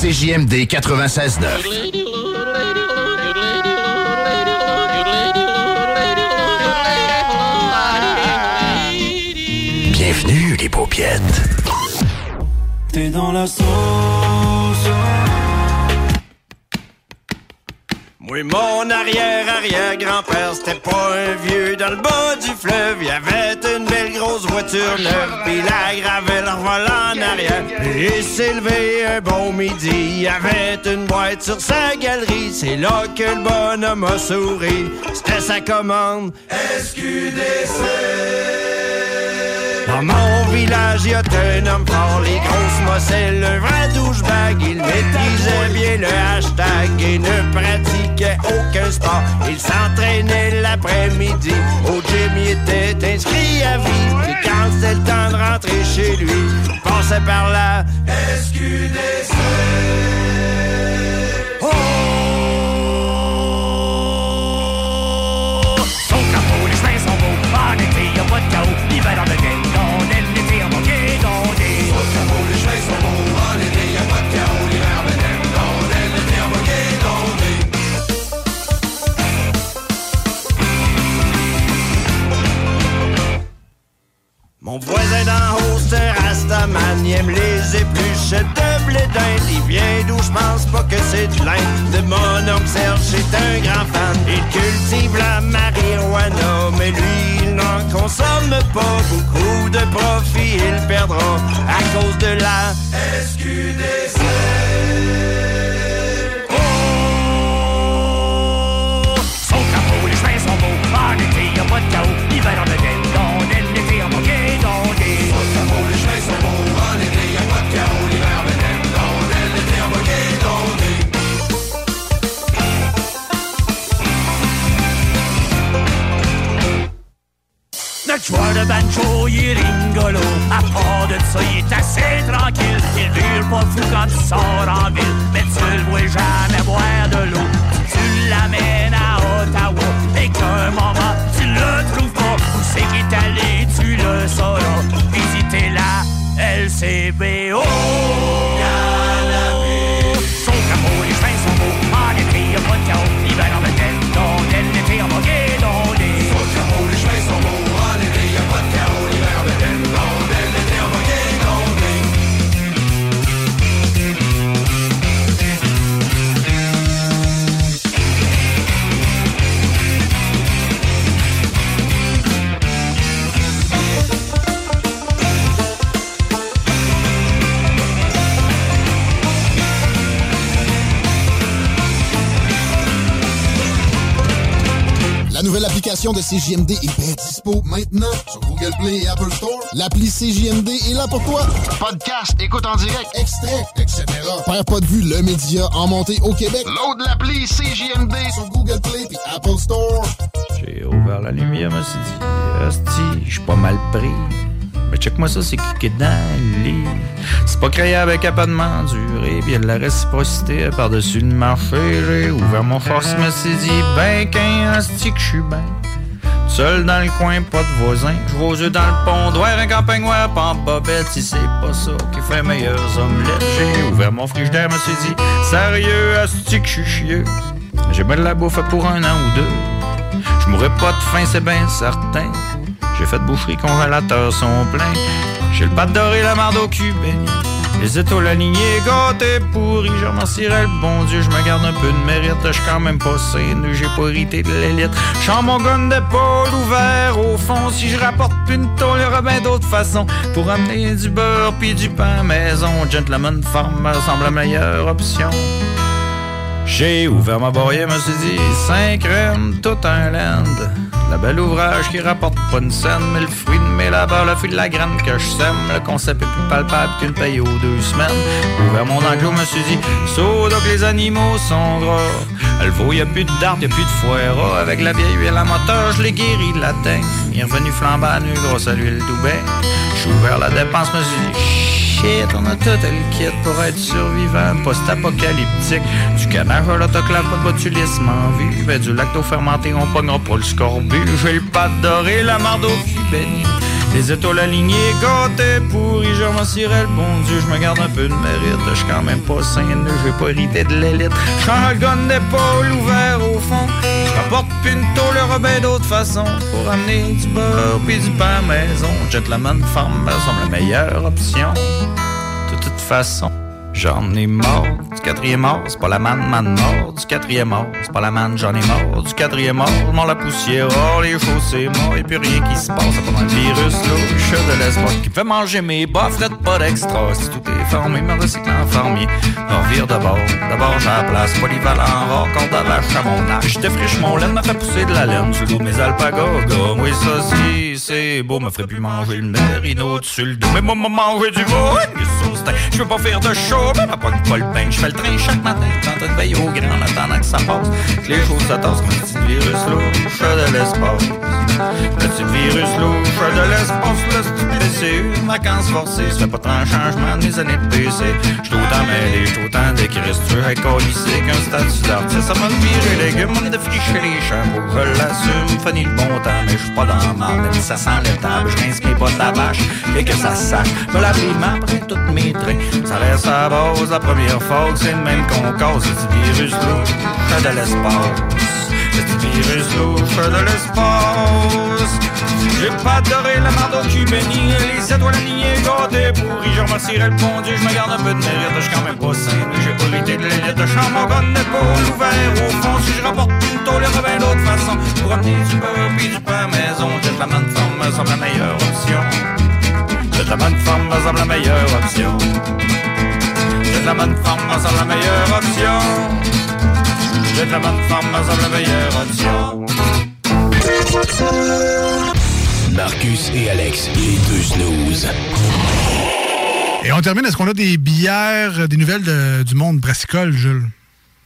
CJMD 96.9. Bienvenue les paupiètes. T'es dans la sauce. Oui, mon arrière-arrière-grand-père, c'était pas un vieux dans le bas du fleuve. Il avait une belle grosse voiture neuve, puis la gravait le volant en arrière. Il s'est levé un bon midi, il avait une boîte sur sa galerie. C'est là que le bonhomme a souri, c'était sa commande. SQDC. Dans mon village, il y a un homme fort, les grosses mosselles, un vrai douchebag. Il maîtrisait bien le hashtag et ne pratiquait aucun sport. Il s'entraînait l'après-midi, au gym il était inscrit à vie. Et quand c'était le temps de rentrer chez lui, il passait par là. SQDC. Mon voisin d'en haut, c'est Rastaman, il aime les épluchettes de blé. Il vient d'où je pense pas que c'est de l'Inde. De mon oncle Serge, c'est un grand fan. Il cultive la marijuana, mais lui, il n'en consomme pas beaucoup de profit. Il perdra à cause de la SQDC. Notre joueur de banjo, il est rigolo. À part de ça, il est assez tranquille. Il vire pas fou quand il sort en ville. Mais tu le vois jamais boire de l'eau. Tu l'amènes à Ottawa. Et qu'un moment, tu le trouves pas. Où c'est qu'il est allé, tu le sauras. Visitez la LCBO. Nouvelle application de CJMD est bien dispo maintenant sur Google Play et Apple Store. L'appli CJMD est là pour toi. Podcast, écoute en direct, extrait, etc. Perds pas de vue, le média en montée au Québec. Load l'appli CJMD sur Google Play et Apple Store. J'ai ouvert la lumière, je me suis dit, Hostie, je suis pas mal pris. Mais check-moi ça, c'est qui qui est dans le lit? C'est pas créé avec apadement duré, puis de la réciprocité par-dessus le marché. J'ai ouvert mon force, me suis dit, ben qu'un hostie que je suis ben. Seul dans le coin, pas de voisin. Je aux yeux dans le pont, droit un campagne noir, pas bobette. Si c'est pas ça qui fait meilleures omelettes, j'ai ouvert mon frigidaire, me suis dit, sérieux, hostie que je suis chieux. J'ai bien de la bouffe pour un an ou deux. Je mourrai pas de faim, c'est bien certain. J'ai fait de boucherie, congélateurs sont pleins. J'ai le pâte doré, la marde au cul béni. Les étoiles alignées, gâtés, pourris, je remercierais le bon Dieu, je me garde un peu de mérite, je quand même pas sain, j'ai pas hérité de l'élite. J'en mon gun d'épaule ouvert au fond, si je rapporte plus une tôle, y'aura bien d'autres façons pour amener du beurre puis du pain maison. Gentleman Farmer semble la meilleure option. J'ai ouvert ma barrière, me suis dit, 5 crèmes, tout un land. La belle ouvrage qui rapporte pas une scène, mais le fruit de mes labeurs, le fruit de la graine que je sème. Le concept est plus palpable qu'une paye aux deux semaines. Ouvert mon enclos, me suis dit, saut donc les animaux sont gras. Le veau, y a plus de dard, y a plus de foire. Avec la vieille huile à moteur, je l'ai guéri de la teigne. Il est revenu flambant nu grâce à l'huile d'Oubet. J'ai ouvert la dépense, me suis dit, on a tout le kit pour être survivant, post-apocalyptique. Du canard à l'autoclave, pas de botulisme en vue. Ben, du lacto fermenté, on pognera pas le scorbut. J'ai le pâte doré, la marde au béni. Les étoiles alignées, gâtés, pourris, je remercierais le bon Dieu, je me garde un peu de mérite, je suis quand même pas sain, j'ai pas hérité de l'élite. J'en le gun d'épaule ouvert au fond, je rapporte tôle, y'aura bien d'autres façons pour amener du beurre pis du pain à maison. Gentleman Farm me semble la meilleure option. De toute façon, j'en ai mort. Du quatrième mort, c'est pas la manne, manne mort. Du quatrième mort, c'est pas la manne, j'en ai mort. Du quatrième mort, mort la poussière, oh, les chaussées mort, et puis rien qui se passe. C'est pas un virus louche de l'espoir qui fait manger mes bas, fret pas d'extra. Si tout est formé, me recycle en fermier. Me revire d'abord, d'abord j'ai la place, polyvalent, rare, corde à vache à mon âge. Défriche mon laine, me fait pousser de la laine de mes alpagas. Oui, ça si, c'est beau, me ferait plus manger le merino dessus le dos. Mais moi, me manger du veau, je veux pas faire de show, mais ma pas le pain. Je fais le train chaque matin, train de veiller au grain en attendant que ça passe. Que les choses petit virus louche de l'espace. Le petit virus louche de l'espace, le petit PCU, vacances forcées. Ça fait pas tant changement de mes années de PC. J'suis autant mêlé, j'suis autant veux alcoolisé qu'un statut d'artiste. Ça m'a viré légumes, on est de fricher les champs. Je l'assume, fini le bon temps, mais j'suis pas dans la si ça sent le table, j'rince mes bottes à vache et que ça sache. Me la après toutes mes traits. Ça reste à la base, la première fois c'est le même qu'on cause. Ce petit virus louche de l'espace. De. J'ai pas adoré la marde au cul béni, les étoiles alignées, gâtées pourries. Je remercierais le bon Dieu, je me garde un peu de mérite. Je suis quand même pas sain, j'ai pas hérité de l'élite. Je chante mon gun d'épaule ouvert au fond. Si je rapporte une tôle, il bien d'autres façons. Pour amener du beurre puis du pain maison, j'ai de la manne forme, me semble la meilleure option. J'ai la bonne femme, me semble la meilleure option. J'ai la bonne femme, me semble la meilleure option. J'ai la bonne femme, la meilleure option. Marcus et Alex, les deux snooze. Et on termine, est-ce qu'on a des bières, euh, des nouvelles de- du monde brassicole, Jules?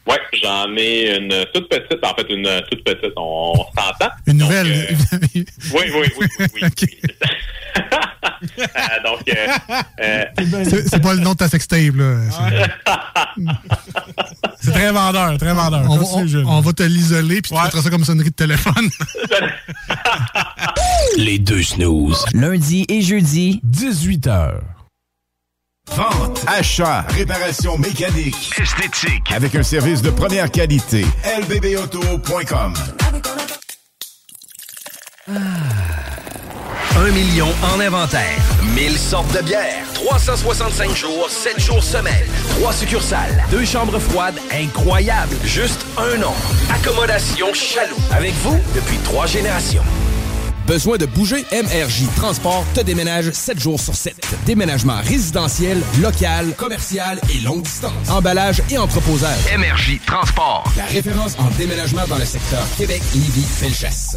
Ouais, j'en ai une toute petite, en fait, une toute petite, on, s'entend. Une nouvelle? Oui, oui, oui, oui, oui. Euh, donc, euh, euh, C'est pas le nom de ta sextape, là. C'est- très vendeur, très vendeur. On, va- on- on va te l'isoler, puis tu mettras ça comme sonnerie de téléphone. Les deux snooze. Lundi et jeudi, 18h. Vente, achat, réparation mécanique, esthétique, avec un service de première qualité. lbbauto.com. Un million en inventaire. 1000 sortes de bières. 365 jours, 7 jours semaine. 3 succursales. Deux chambres froides incroyables. Juste un nom. Accommodation Chaloux. Avec vous depuis trois générations. Besoin de bouger? MRJ Transport te déménage 7 jours sur 7. Déménagement résidentiel, local, commercial et longue distance. Emballage et entreposage. MRJ Transport. La référence en déménagement dans le secteur Québec, Lévis, Felchasse.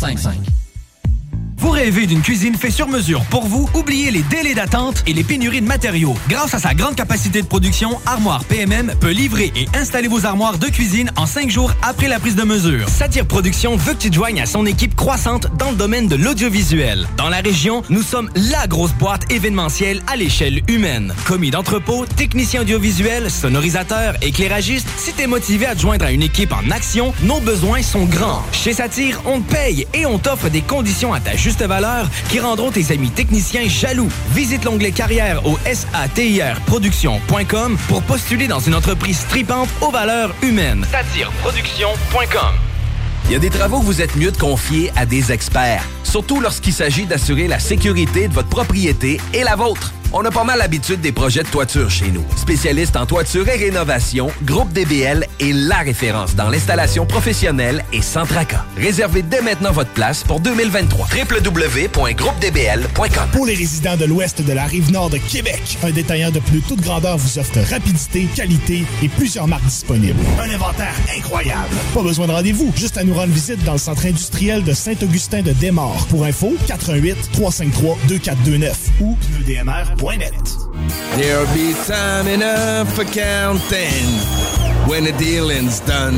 5-5. Vous rêvez d'une cuisine faite sur mesure pour vous? Oubliez les délais d'attente et les pénuries de matériaux. Grâce à sa grande capacité de production, Armoire PMM peut livrer et installer vos armoires de cuisine en cinq jours après la prise de mesure. Satire Production veut que tu te joignes à son équipe croissante dans le domaine de l'audiovisuel. Dans la région, nous sommes la grosse boîte événementielle à l'échelle humaine. Commis d'entrepôt, technicien audiovisuel, sonorisateur, éclairagiste, si t'es motivé à te joindre à une équipe en action, nos besoins sont grands. Chez Satire, on te paye et on t'offre des conditions à ta juste valeur qui rendront tes amis techniciens jaloux. Visite l'onglet carrière au satirproduction.com pour postuler dans une entreprise stripante aux valeurs humaines. Satireproduction.com Il y a des travaux que vous êtes mieux de confier à des experts, surtout lorsqu'il s'agit d'assurer la sécurité de votre propriété et la vôtre. On a pas mal l'habitude des projets de toiture chez nous. Spécialiste en toiture et rénovation, Groupe DBL est la référence dans l'installation professionnelle et sans tracas. Réservez dès maintenant votre place pour 2023. www.groupedbl.com Pour les résidents de l'ouest de la rive nord de Québec, un détaillant de plus toute grandeur vous offre rapidité, qualité et plusieurs marques disponibles. Un inventaire incroyable. Pas besoin de rendez-vous, juste à nous rendre visite dans le centre industriel de Saint-Augustin de Desmaures. Pour info, 88 353 2429 ou There'll be time enough for counting when the dealing's done.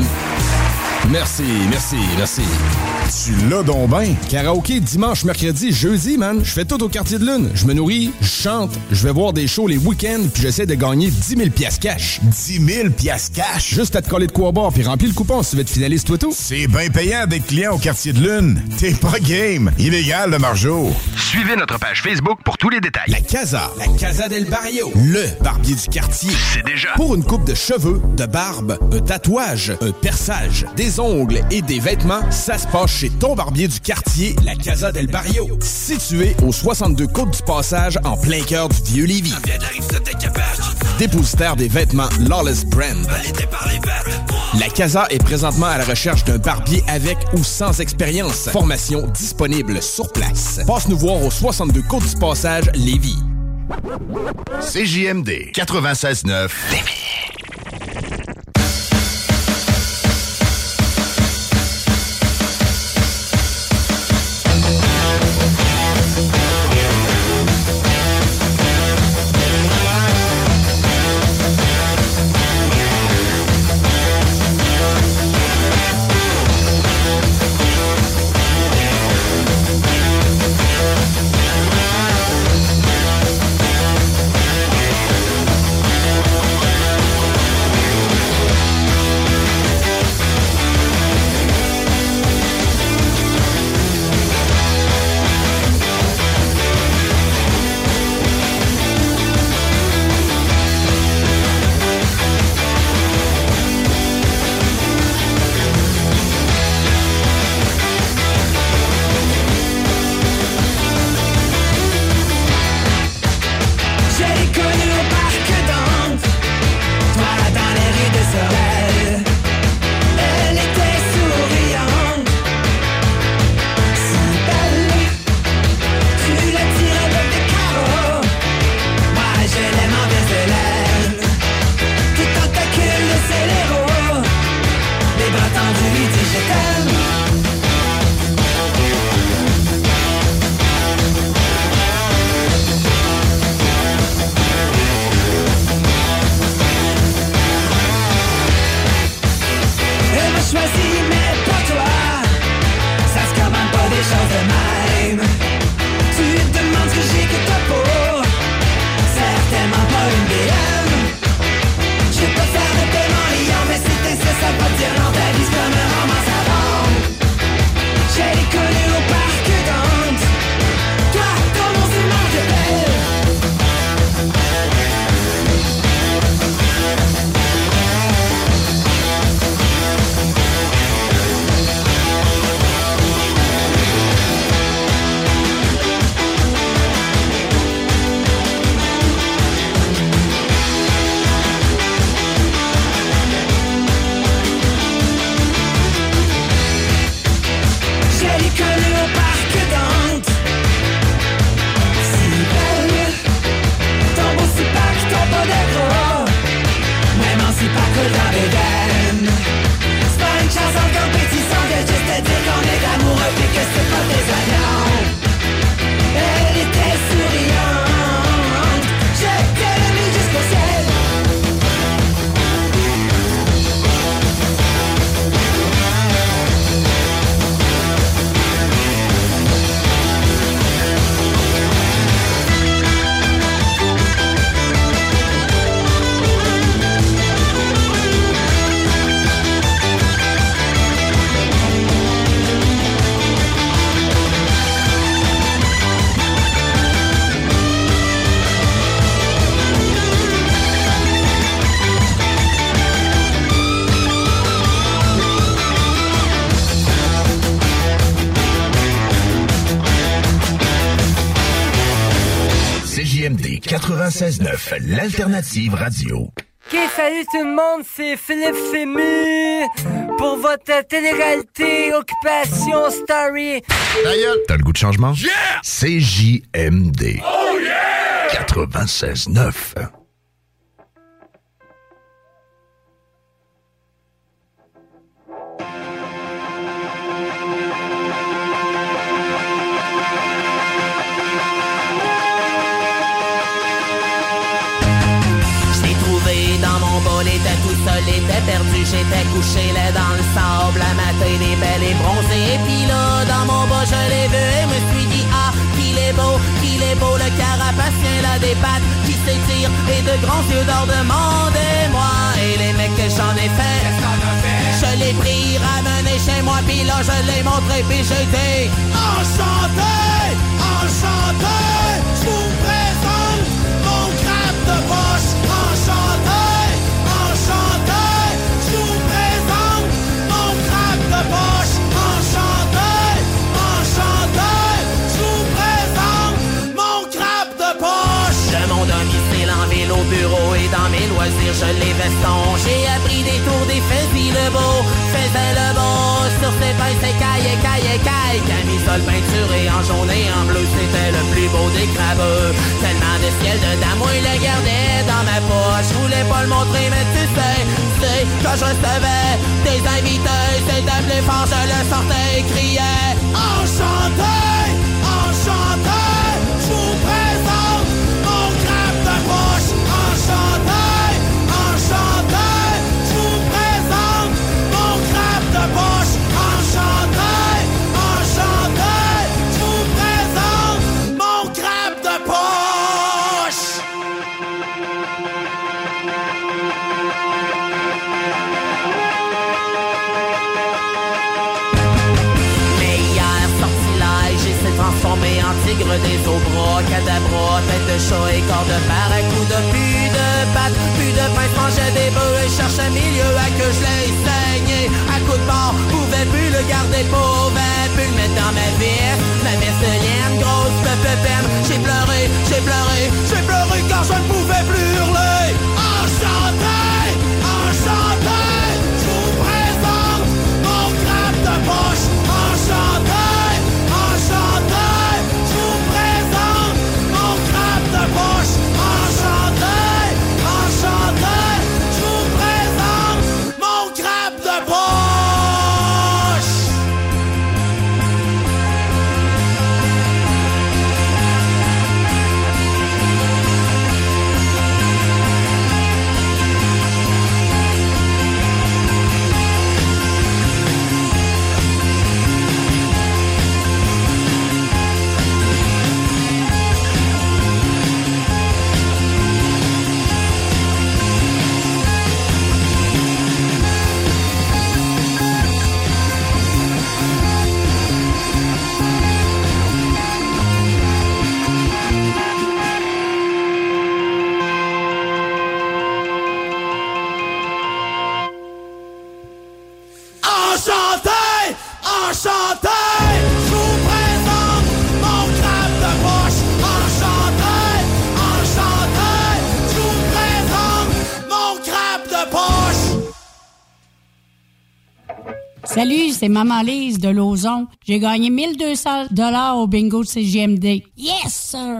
Merci, merci, merci. Tu l'as donc ben. Karaoké dimanche, mercredi, jeudi, man. Je fais tout au quartier de lune. Je me nourris, je chante, je vais voir des shows les week-ends, puis j'essaie de gagner 10 000 piastres cash. 10 000 piastres cash? Juste à te coller de quoi boire, puis remplir le coupon si tu veux être finaliste, toi tout. C'est bien payant d'être client au quartier de lune. T'es pas game. Illégal, le margeau. Suivez notre page Facebook pour tous les détails. La Casa, la Casa del Barrio, le barbier du quartier. C'est déjà. Pour une coupe de cheveux, de barbe, un tatouage, un perçage, des ongles et des vêtements, ça se passe chez ton barbier du quartier, la Casa del Barrio. Situé au 62 Côte du Passage, en plein cœur du vieux Lévis. Dépositaire des vêtements Lawless Brand. La Casa est présentement à la recherche d'un barbier avec ou sans expérience. Formation disponible sur place. Passe nous voir au 62 Côte du Passage, Lévis. CJMD 96.9 Thank 96.9, l'alternative radio. Ok, salut tout le monde, c'est Philippe Fému pour votre télé-réalité Occupation Story. T'as le goût de changement? Yeah! CJMD. Oh yeah! 96.9. couché là dans le sable, la matin des belles et bronzée. Et puis là, dans mon bas, je l'ai vu et me suis dit, ah, qu'il est beau, qu'il est beau, le carapacien là des pattes qui s'étire et de grands yeux d'or demandez-moi. Et les mecs que j'en ai fait, je l'ai pris, ramené chez moi, puis là, je l'ai montré, puis j'ai dit, enchanté, enchanté, je les veston. J'ai appris des tours des fusils le beau, faisait le beau. Sur ses pinces, c'est caille, caille, caille. Camisole peinturée en jaune et en bleu, c'était le plus beau des crabeux. Tellement de ciel de dame, il le gardait dans ma poche. Je voulais pas le montrer, mais tu sais, c'est quand je recevais des invités, c'était plus fort, je le sortais et criais. Enchanté, cadabra, tête de chat et corps de barracuda, plus de pattes, plus de pain, mangeait des bœufs et cherchait milieu à que je l'ai saigné. À coup de bord, pouvais plus le garder, pouvais plus le mettre dans ma veste, ma laine, grosse peu peine. J'ai pleuré, j'ai pleuré, j'ai pleuré car je ne pouvais plus hurler. Salut, c'est Maman Lise de Lauson. J'ai gagné 1200 dollars au bingo de CGMD. Yes, sir!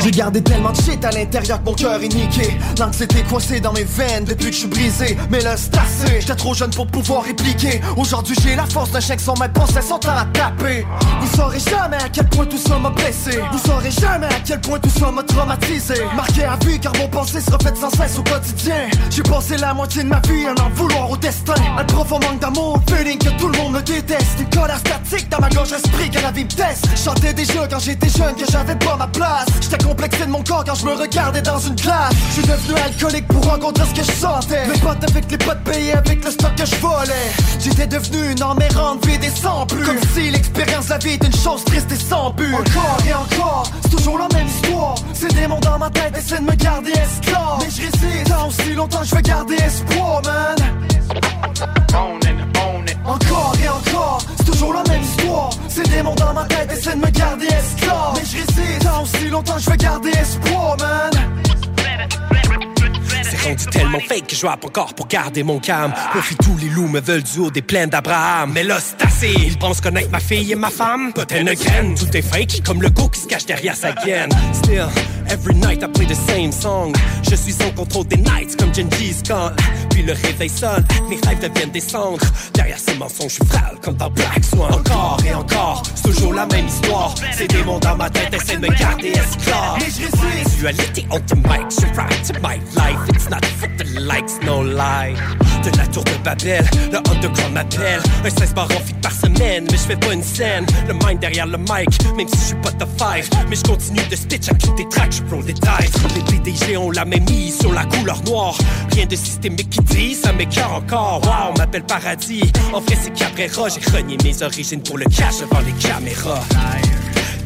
J'ai gardé tellement de shit à l'intérieur que mon cœur est niqué L'anxiété coincée dans mes veines depuis que je suis brisé. Mais là c'est j'étais trop jeune pour pouvoir répliquer. Aujourd'hui j'ai la force d'un chien que son maître pensait son temps à taper Vous saurez jamais à quel point tout ça m'a blessé. Vous saurez jamais à quel point tout ça m'a traumatisé. Marqué à vie car mon pensée se reflète sans cesse au quotidien. J'ai passé la moitié de ma vie à en vouloir au destin. Un profond manque d'amour, feeling que tout le monde me déteste. Une colère statique dans ma gorge esprit que la vie me teste. Chantais déjà quand j'étais jeune que j'avais c'était pas ma place. J'étais complexé de mon corps quand je me regardais dans une glace. Je suis devenu alcoolique pour rencontrer ce que je sentais. Mes potes avec les potes payés avec le stock que je volais. J'étais devenu une emmérante vide et sans plus. Comme si l'expérience la vie était une chose triste et sans but. Encore et encore, c'est toujours la même histoire. Des démons dans ma tête essaient de me garder esclave. Mais je résiste tant aussi longtemps je veux garder espoir, man. Encore et encore, c'est toujours la même histoire. Ces démons dans ma tête essaient de me garder esclave. Mais je résiste tant aussi longtemps je veux garder espoir, man. C'est rendu tellement fake que je rappe encore pour garder mon calme. Profite tous les loups me veulent du haut des plaines d'Abraham. Mais là, c'est assez. Ils pensent connaître ma fille et ma femme. Peut-être une graine. Tout est fake, comme le go qui se cache derrière sa gaine. Still, every night I play the same song. Je suis en contrôle des nights comme Genji Scott. Puis le réveil sonne, mes rêves deviennent des cendres. Derrière ces mensonges, je frêle comme dans Black Swan. Encore et encore, c'est toujours la même histoire. Ces démons dans ma tête essaient de me garder esclave. Mais je résiste. Dualité on to my life. It's not for the likes, no lie. De la tour de Babel, le underground m'appelle. Un 16 par en fit par semaine, mais je fais pas une scène. Le mind derrière le mic, même si je suis pas de five. Mais je continue de stitch à des tracks, je roll des dice. Les PDG ont la même mise sur la couleur noire. Rien de systémique qui dit, ça m'écœure encore. On m'appelle paradis. En fait, c'est Cabrera, j'ai renié mes origines pour le cash devant les caméras.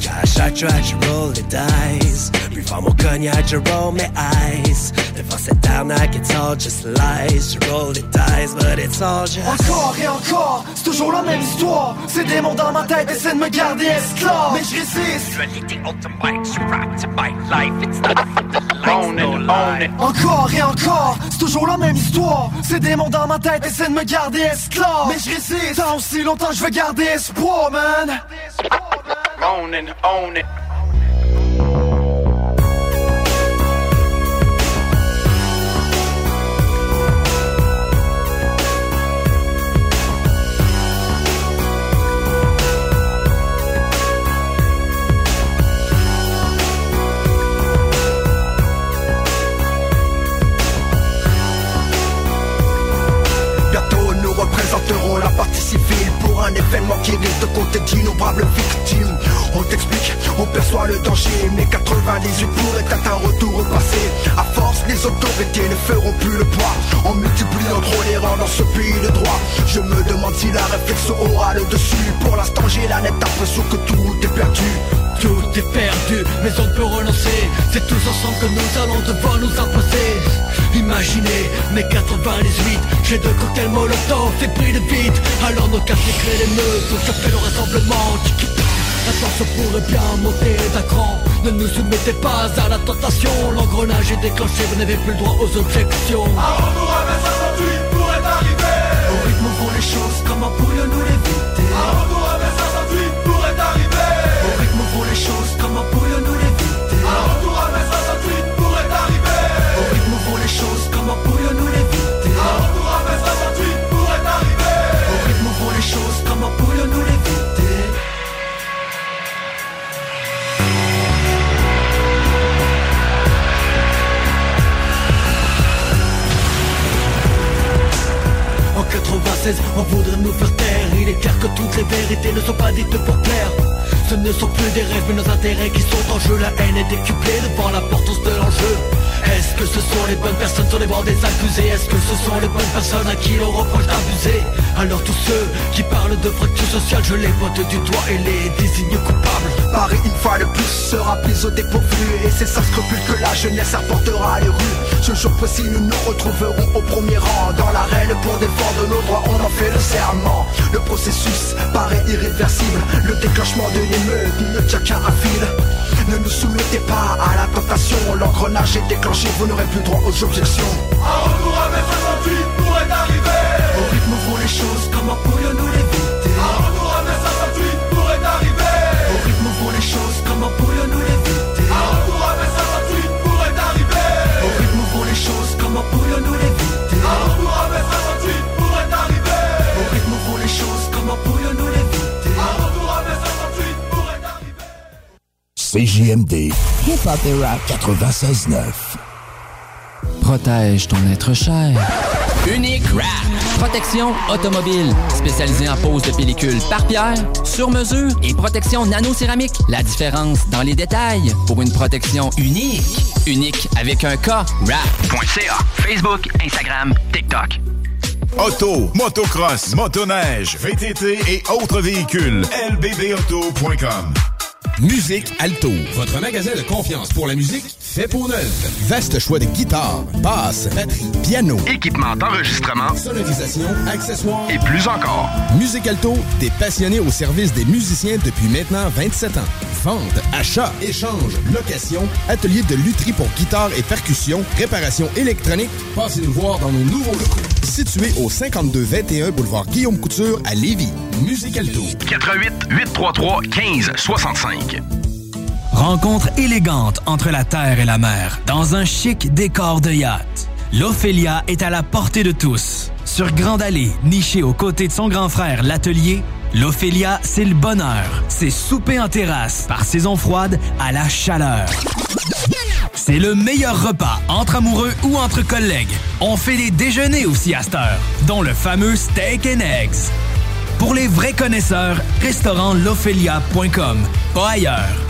Cash, I try to roll the dice. Before mon cognac, je roll my eyes. Devant cette arnaque, it's all just lies. Je roll the dice, but it's all just. Encore et encore, c'est toujours la même histoire. Ces démons dans ma tête essaient de me garder esclave. Mais je résiste. Dualité on the mic, je rap to my life. It's not for the likes, no lie. Encore et encore, c'est toujours la même histoire. Ces démons dans ma tête essaient de me garder esclave. Mais je résiste. Tant aussi longtemps que je veux garder espoir, man. It. Bientôt nous représenterons la partie civile pour un événement qui risque de compter d'innombrables victimes. On t'explique, on perçoit le danger, mais 98 pourrait être un retour au passé. À force, les autorités ne feront plus le poids en multipliant trop les rangs dans ce pays de droit. Je me demande si la réflexion aura le dessus. Pour l'instant, j'ai la nette impression que tout est perdu. Tout est perdu, mais on peut renoncer C'est tous ensemble que nous allons devoir nous imposer Imaginez, mes 98 J'ai deux cocktails molotov et pris de vite Alors nos quartiers créent les meutes, on fait le rassemblement la tension pourrait bien monter d'un cran Ne nous soumettez pas à la tentation. L'engrenage est déclenché, vous n'avez plus le droit aux objections intérêts qui sont en jeu La haine est décuplée devant l'importance de les bonnes personnes sur les bords des accusés. Est-ce que ce sont les bonnes personnes à qui l'on reproche d'abuser? Alors tous ceux qui parlent de fracture sociale Je les pointe du doigt et les désigne coupables. Paris une fois de plus sera prise au dépourvu. Et c'est sans scrupule que la jeunesse apportera les rues. Ce jour précis nous nous retrouverons au premier rang. Dans l'arène pour défendre nos droits on en fait le serment. Le processus paraît irréversible. Le déclenchement de l'émeute ne tient qu'à fil Ne nous soumettez pas à la tentation. L'engrenage est déclenché, vous n'aurez plus droit aux objections. Un retour à mai 68 pourrait arriver. Au rythme où vont les choses, comment pourrions-nous l'éviter Un retour à mai 68 pourrait arriver. Au rythme où vont les choses, comment pourrions-nous l'éviter Un retour à mai 68 pourrait arriver. Au rythme où vont les choses, comment pourrions-nous l'éviter Un retour à mai 68 CJMD. Hip-hop et rap 96.9. Protège ton être cher. Unique Wrap. Protection automobile. Spécialisée en pose de pellicule par pierre, sur mesure et protection nano-céramique. La différence dans les détails pour une protection unique. Unique avec un K. Wrap.ca. Facebook, Instagram, TikTok. Auto, motocross, motoneige, VTT et autres véhicules. lbbauto.com Musique Alto, votre magasin de confiance pour la musique fait pour neuf. Vaste choix de guitares, basses, batterie, piano, équipement d'enregistrement, sonorisation, accessoires et plus encore. Musique Alto, des passionnés au service des musiciens depuis maintenant 27 ans. Vente, achat, échange, location, atelier de lutherie pour guitare et percussion, réparation électronique. Passez nous voir dans nos nouveaux locaux. Situé au 5221 boulevard Guillaume Couture à Lévis. Musique Alto. 88 833 15 65. Rencontre élégante entre la terre et la mer, dans un chic décor de yacht. L'Ophélia est à la portée de tous. Sur Grande Allée, nichée aux côtés de son grand frère, l'Atelier, l'Ophélia, c'est le bonheur. C'est souper en terrasse, par saison froide à la chaleur. C'est le meilleur repas entre amoureux ou entre collègues. On fait des déjeuners aussi à cette heure, dont le fameux steak and eggs. Pour les vrais connaisseurs, restaurantLophelia.com, pas ailleurs.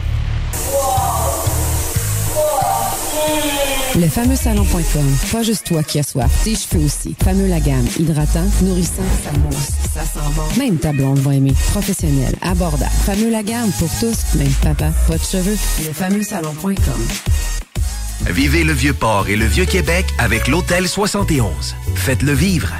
Le fameux salon.com. Pas juste toi qui as soif, tes cheveux aussi. Fameux la gamme. Hydratant, nourrissant, ça ça. Même ta blonde va aimer. Professionnel, abordable. Fameux la gamme pour tous, même papa, pas de cheveux. Le fameux salon.com. Vivez le Vieux-Port et le Vieux-Québec avec l'Hôtel 71. Faites-le vivre.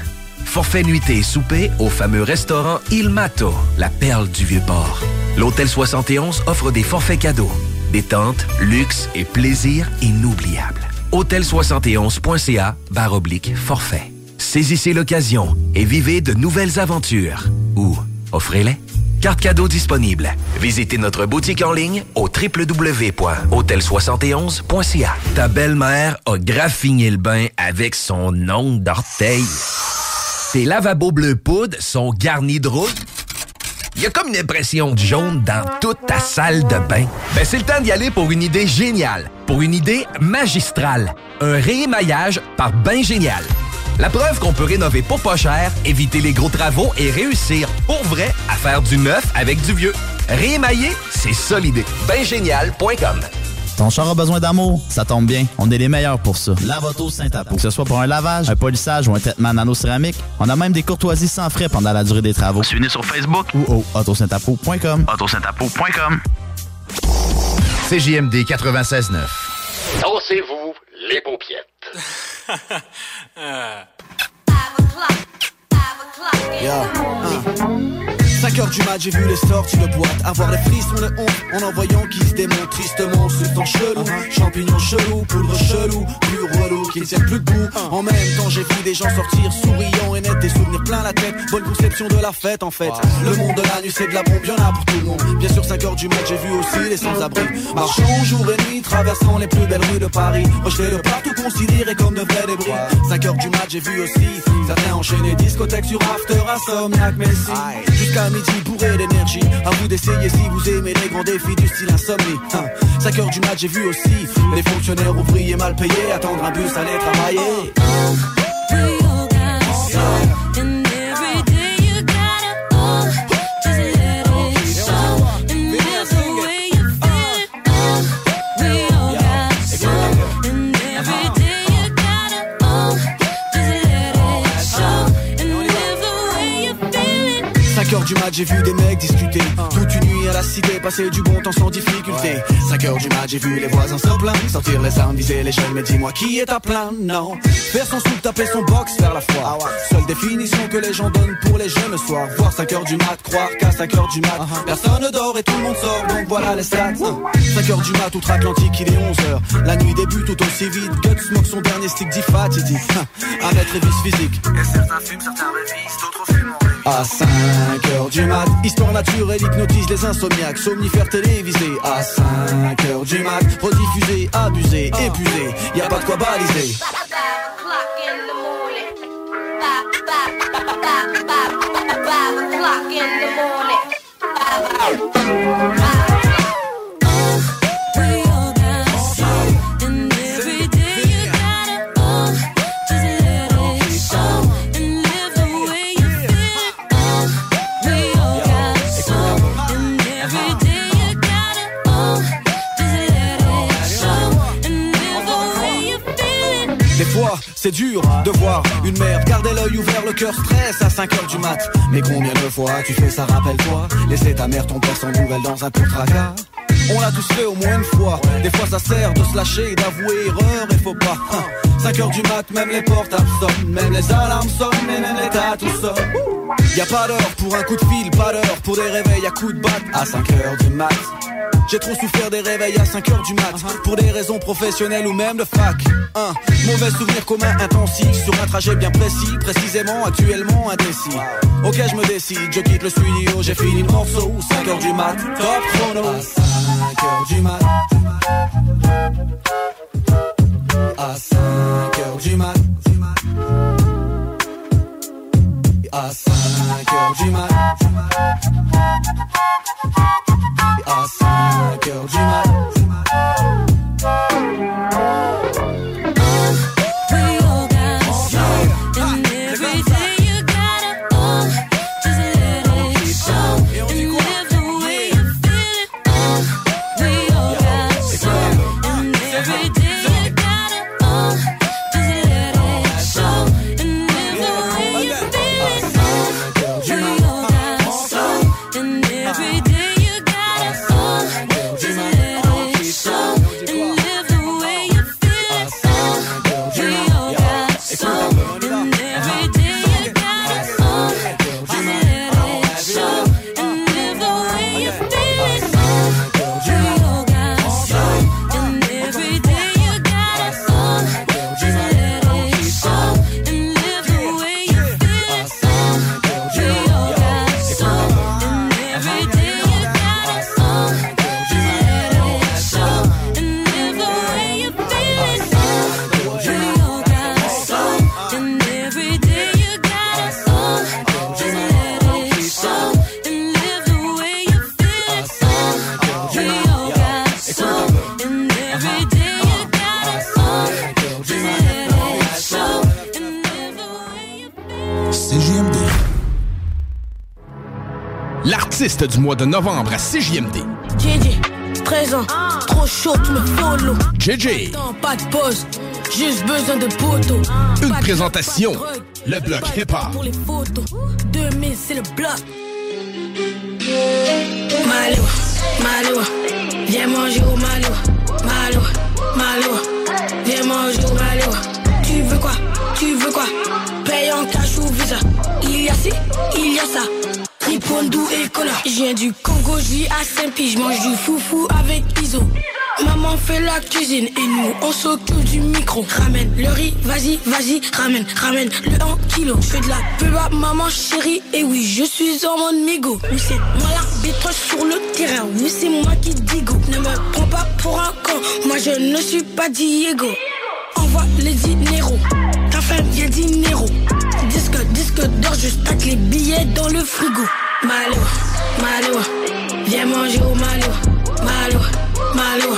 Forfait nuitée et souper au fameux restaurant Il Mato, la perle du Vieux-Port. L'Hôtel 71 offre des forfaits cadeaux, détente, luxe et plaisir inoubliables. Hôtel71.ca barre oblique forfait. Saisissez l'occasion et vivez de nouvelles aventures. Ou offrez-les. Carte cadeau disponible. Visitez notre boutique en ligne au www.hôtel71.ca. Ta belle-mère a graffiné le bain avec son ongle d'orteil. Tes lavabos bleu poudre sont garnis de rouille. Il y a comme une impression de jaune dans toute ta salle de bain. Ben, c'est le temps d'y aller pour une idée géniale, pour une idée magistrale. Un réémaillage par Bain Génial. La preuve qu'on peut rénover pour pas cher, éviter les gros travaux et réussir pour vrai à faire du neuf avec du vieux. Réémailler, c'est ça l'idée. Bingénial.com ton char a besoin d'amour? Ça tombe bien, on est les meilleurs pour ça. Lavoto Saint-Apo. Que ce soit pour un lavage, un polissage ou un traitement nano-céramique, on a même des courtoisies sans frais pendant la durée des travaux. Suivez sur Facebook ou au autosaintapo.com. autosaintapo.com CJMD 96.9 Dansez-vous les paupiètes. Euh. 5h du mat, j'ai vu les sorties de boîte. Avoir les frissons, les honte en en voyant qui se démontent tristement. Substance chelou, uh-huh. champignons chelous, poudre chelou, pur relou qu'ils ne tient plus debout. Uh-huh. En même temps, j'ai vu des gens sortir souriants et nets, des souvenirs plein la tête. Bonne conception de la fête en fait. Uh-huh. Le monde de la nuit, c'est de la bombe, y'en a pour tout le monde. Bien sûr, 5h du mat, j'ai vu aussi les sans-abri. Marchant jour et nuit, traversant les plus belles rues de Paris. Rejeté de partout, considéré comme de vrais débris. 5h du mat, j'ai vu aussi certains enchaîner discothèque sur after à Messi. Jusqu'à bourré d'énergie. À vous d'essayer si vous aimez les grands défis du style insomnie. 5 heures du mat j'ai vu aussi Les fonctionnaires ouvriers mal payés Attendre un bus aller travailler heures du mat, j'ai vu des mecs discuter. Toute une nuit à la cité, passer du bon temps sans difficulté. 5 heures du mat, j'ai vu les voisins se plaindre. Sortir les armes, viser les jeunes, mais dis-moi qui est à plein. non. Faire son soupe, taper son box, faire la foi. Ah Seule définition que les gens donnent pour les jeunes le soir. Voir 5 heures du mat, croire qu'à 5 heures du mat, uh-huh. personne ne dort et tout le monde sort, donc voilà les stats. 5 heures du mat, outre-Atlantique, il est 11 heures. La nuit débute tout aussi vite. Guts moque son dernier stick, dit fatidique. À mettre et vice physique. Et certains fument, certains révisent, d'autres fument à 5 heures du mat, histoire naturelle hypnotise les insomniaques, somnifères télévisés. À 5 heures du mat, rediffusé, abusé, épuisé, y a pas de quoi baliser. C'est dur de voir une mère garder l'œil ouvert, le cœur stress à 5 heures du mat. Mais combien de fois tu fais ça, rappelle-toi? Laisser ta mère, ton père sans nouvelle dans un court tracas. On l'a tous fait au moins une fois. Des fois, ça sert de se lâcher, d'avouer erreur et faut pas. 5 heures du mat, même les portables sonnent, même les alarmes sonnent, mais même l'état tout seul. Y a pas d'heure pour un coup de fil, pas d'heure pour des réveils à coups de batte à 5 heures du mat. J'ai trop souffert des réveils à 5 heures du mat Pour des raisons professionnelles ou même de fac Un mauvais souvenir commun intensif Sur un trajet bien précis Précisément actuellement indécis Ok je me décide, je quitte le studio J'ai fini le morceau, 5 heures du mat Top chrono À 5 heures du mat À 5 heures du mat À 5 heures du mat à 5 heures du mat. Du mois de novembre à CJMD. JJ, 13 ans, trop chaud, tu me follow. JJ. Pas de pause, juste besoin de poteaux. Une présentation. Le bloc hip-hop. Pour les photos, 2000 c'est le bloc. Malo, Malo, viens manger au Malo. Malo, Malo, viens manger au Malo. Tu veux quoi? Tu veux quoi? Paye en cash ou visa. Il y a ci, il y a ça. Cola. Je viens du Congo, j'vis à Saint-Pie, je mange du foufou avec Iso. Maman fait la cuisine et nous on s'occupe du micro. Ramène le riz, vas-y, vas-y, ramène, ramène le 1 kilo. Je fais de la pub à maman chérie et oui, je suis en mode migo. Oui, c'est moi l'arbitre sur le terrain, oui, c'est moi qui digo. Ne me prends pas pour un con, moi je ne suis pas Diego. Envoie les dineros, ta fin vient dinero. Disque, disque d'or, je stack les billets dans le frigo. Malo, Malo, viens manger au Malo. Malo, Malo,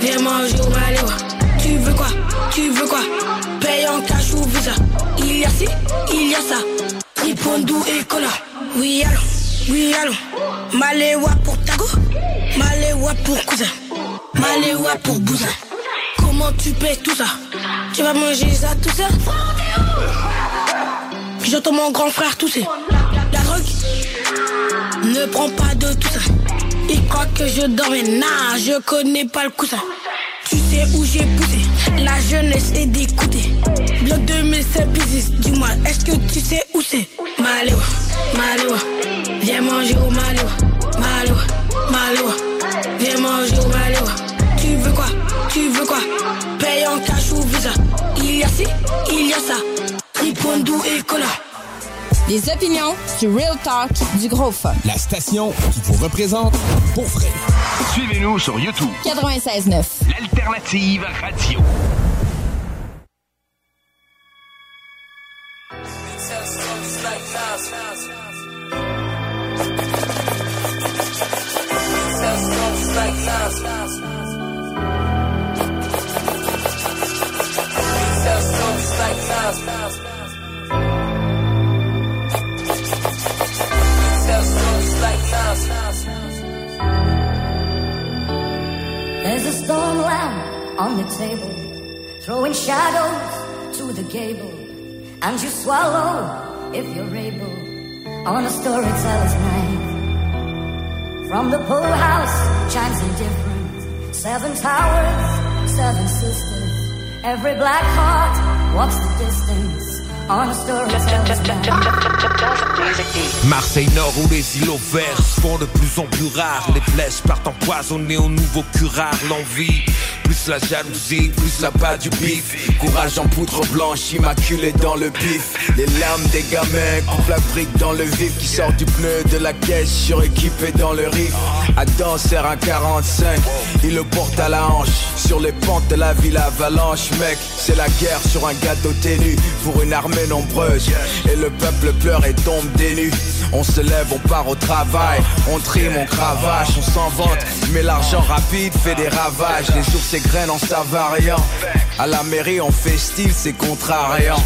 viens manger au Malo. Tu veux quoi? Tu veux quoi? Paye en cash ou visa. Il y a ci, il y a ça. Ripondou et Cola. Oui, allô, oui, allô. Maléwa pour Tago, Maléwa pour cousin, Maléwa pour bousin. Comment tu payes tout ça? Tu vas manger ça tout ça? J'entends mon grand frère tousser. Ne prends pas de tout ça. Il croit que je dormais. Nah, je connais pas le coussin. Tu sais où j'ai poussé. La jeunesse est d'écouter. Bloc 2007 business. Dis-moi, est-ce que tu sais où c'est? Malo, Malo. Des opinions, du real talk, du gros fun. La station qui vous représente pour vrai. Suivez-nous sur YouTube. 96.9. L'alternative radio. On the table, throwing shadows to the gable, and you swallow if you're able on a storyteller's night. From the pool house chimes indifferent, seven towers, seven sisters. Every black heart walks the distance. Marseille Nord où les îlots verts font de plus en plus rares Les flèches partent empoisonnées au nouveau curare L'envie, plus la jalousie, plus la bas du bif. Courage en poudre blanche, immaculé dans le bif. Les larmes des gamins coupent la brique dans le vif. Qui sort du pneu de la caisse, suréquipé dans le riff. Adam sert un 45, il le porte à la hanche. Sur les pentes de la ville avalanche Mec, c'est la guerre sur un gâteau ténu. Pour une armée nombreuse Et le peuple pleure et tombe nues on se lève, on part au travail, on trime, on cravache, on s'en vante, mais l'argent rapide fait des ravages, les jours s'égrènent en savariant. À la mairie on fait style, c'est contrariant.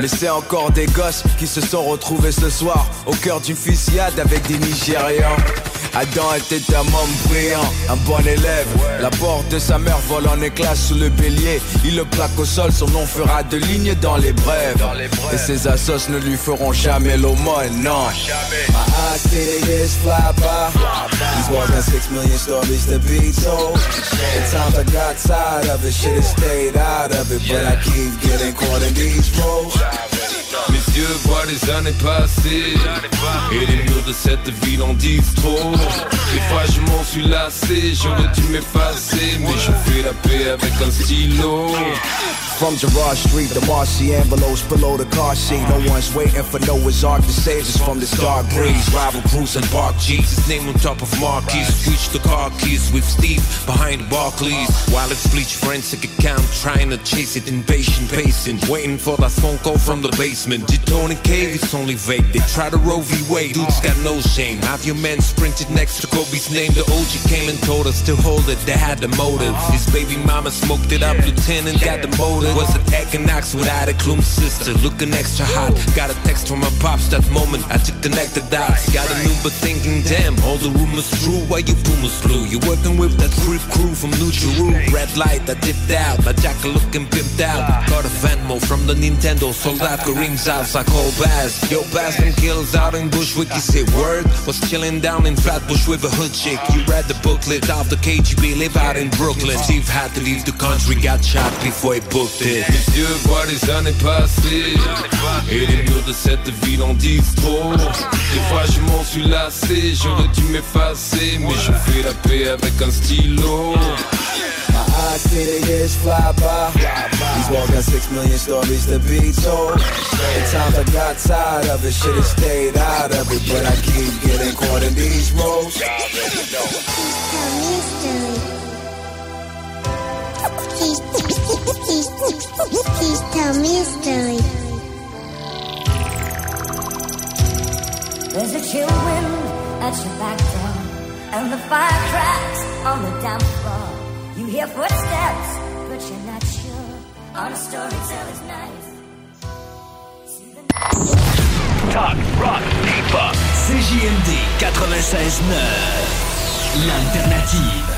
Mais c'est encore des gosses qui se sont retrouvés ce soir au cœur d'une fusillade avec des Nigérians. Adam était un homme brillant, un bon élève. La porte de sa mère vole en éclats sous le bélier. Il le plaque au sol, son nom fera de lignes dans les brèves. Et ses assos ne lui feront jamais l'aumône, non. My of it, should've stayed out of it, but I keep getting caught in these roles. Les années passées Et les murs de cette ville en disent trop. Des fois je m'en suis lassé. J'aurais dû m'effacer. Mais je fais la paix avec un stylo. From Gerard Street, the Marcy envelopes below the car seat. No one's waiting for Noah's Ark to save us from this dark breeze. Rival Cruise and Park G's. His name on top of marquees Switch the car keys with Steve behind Barclays. While it's bleach forensic account Trying to chase it. Impatient pacing. Waiting for that phone call from the basement. Did Tony Cave, it's only vague. They try to Roe v. Wade, dude's got no shame. Have your men sprinted next to Kobe's name. The OG came and told us to hold it. They had the motive. Uh-huh. His baby mama smoked it up. Lieutenant got the motive Was it Equinox without a Klum sister Looking extra hot. Got a text from my pops. That moment I took the dots Got a new but thinking damn All the rumors true. Why you boomers flew You working with that creep crew from New Jeru Red light I dipped out. My jacket looking pimped out. Uh-huh. Got a Venmo from the Nintendo. Sold out Call Baz. Yo them kills out in Bushwick. You say word? Was chilling down in Flatbush with a hood chick? You read the booklet of the KGB Live out in Brooklyn. Steve had to leave the country Got shot before he booked it. Voient les années passées Et les murs de cette ville en disent trop. Des fois je m'en suis lassé. J'aurais dû m'effacer Mais je fais la paix avec un stylo eyes see the years fly by. These more than six million stories to be told. At times I got tired of it, should've stayed out of it, but I keep getting caught in these roles. Please, please, please tell me a story. There's a chill wind at your back door, and the fire cracks on the damp floor. You hear footsteps, but you're not sure. On a rock, hip-hop. CJMD 96.9. L'alternative.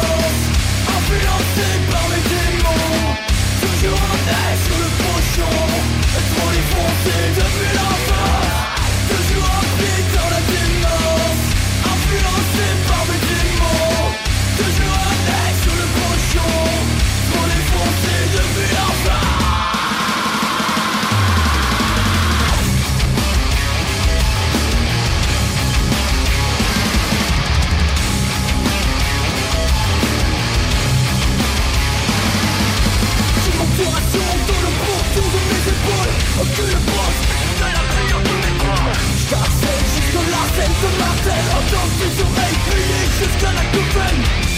Influencé par les démons. Toujours en nez sous le pochon Et trop défoncé depuis l'enfance is gonna prevent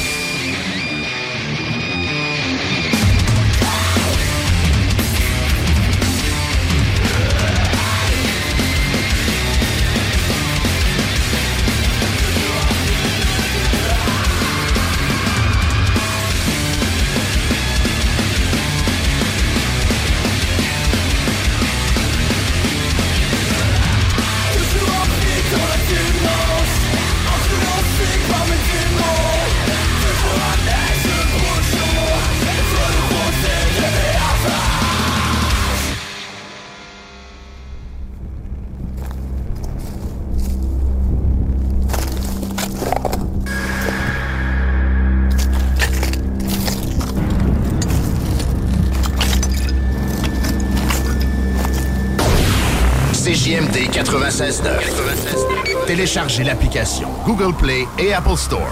Téléchargez l'application Google Play et Apple Store.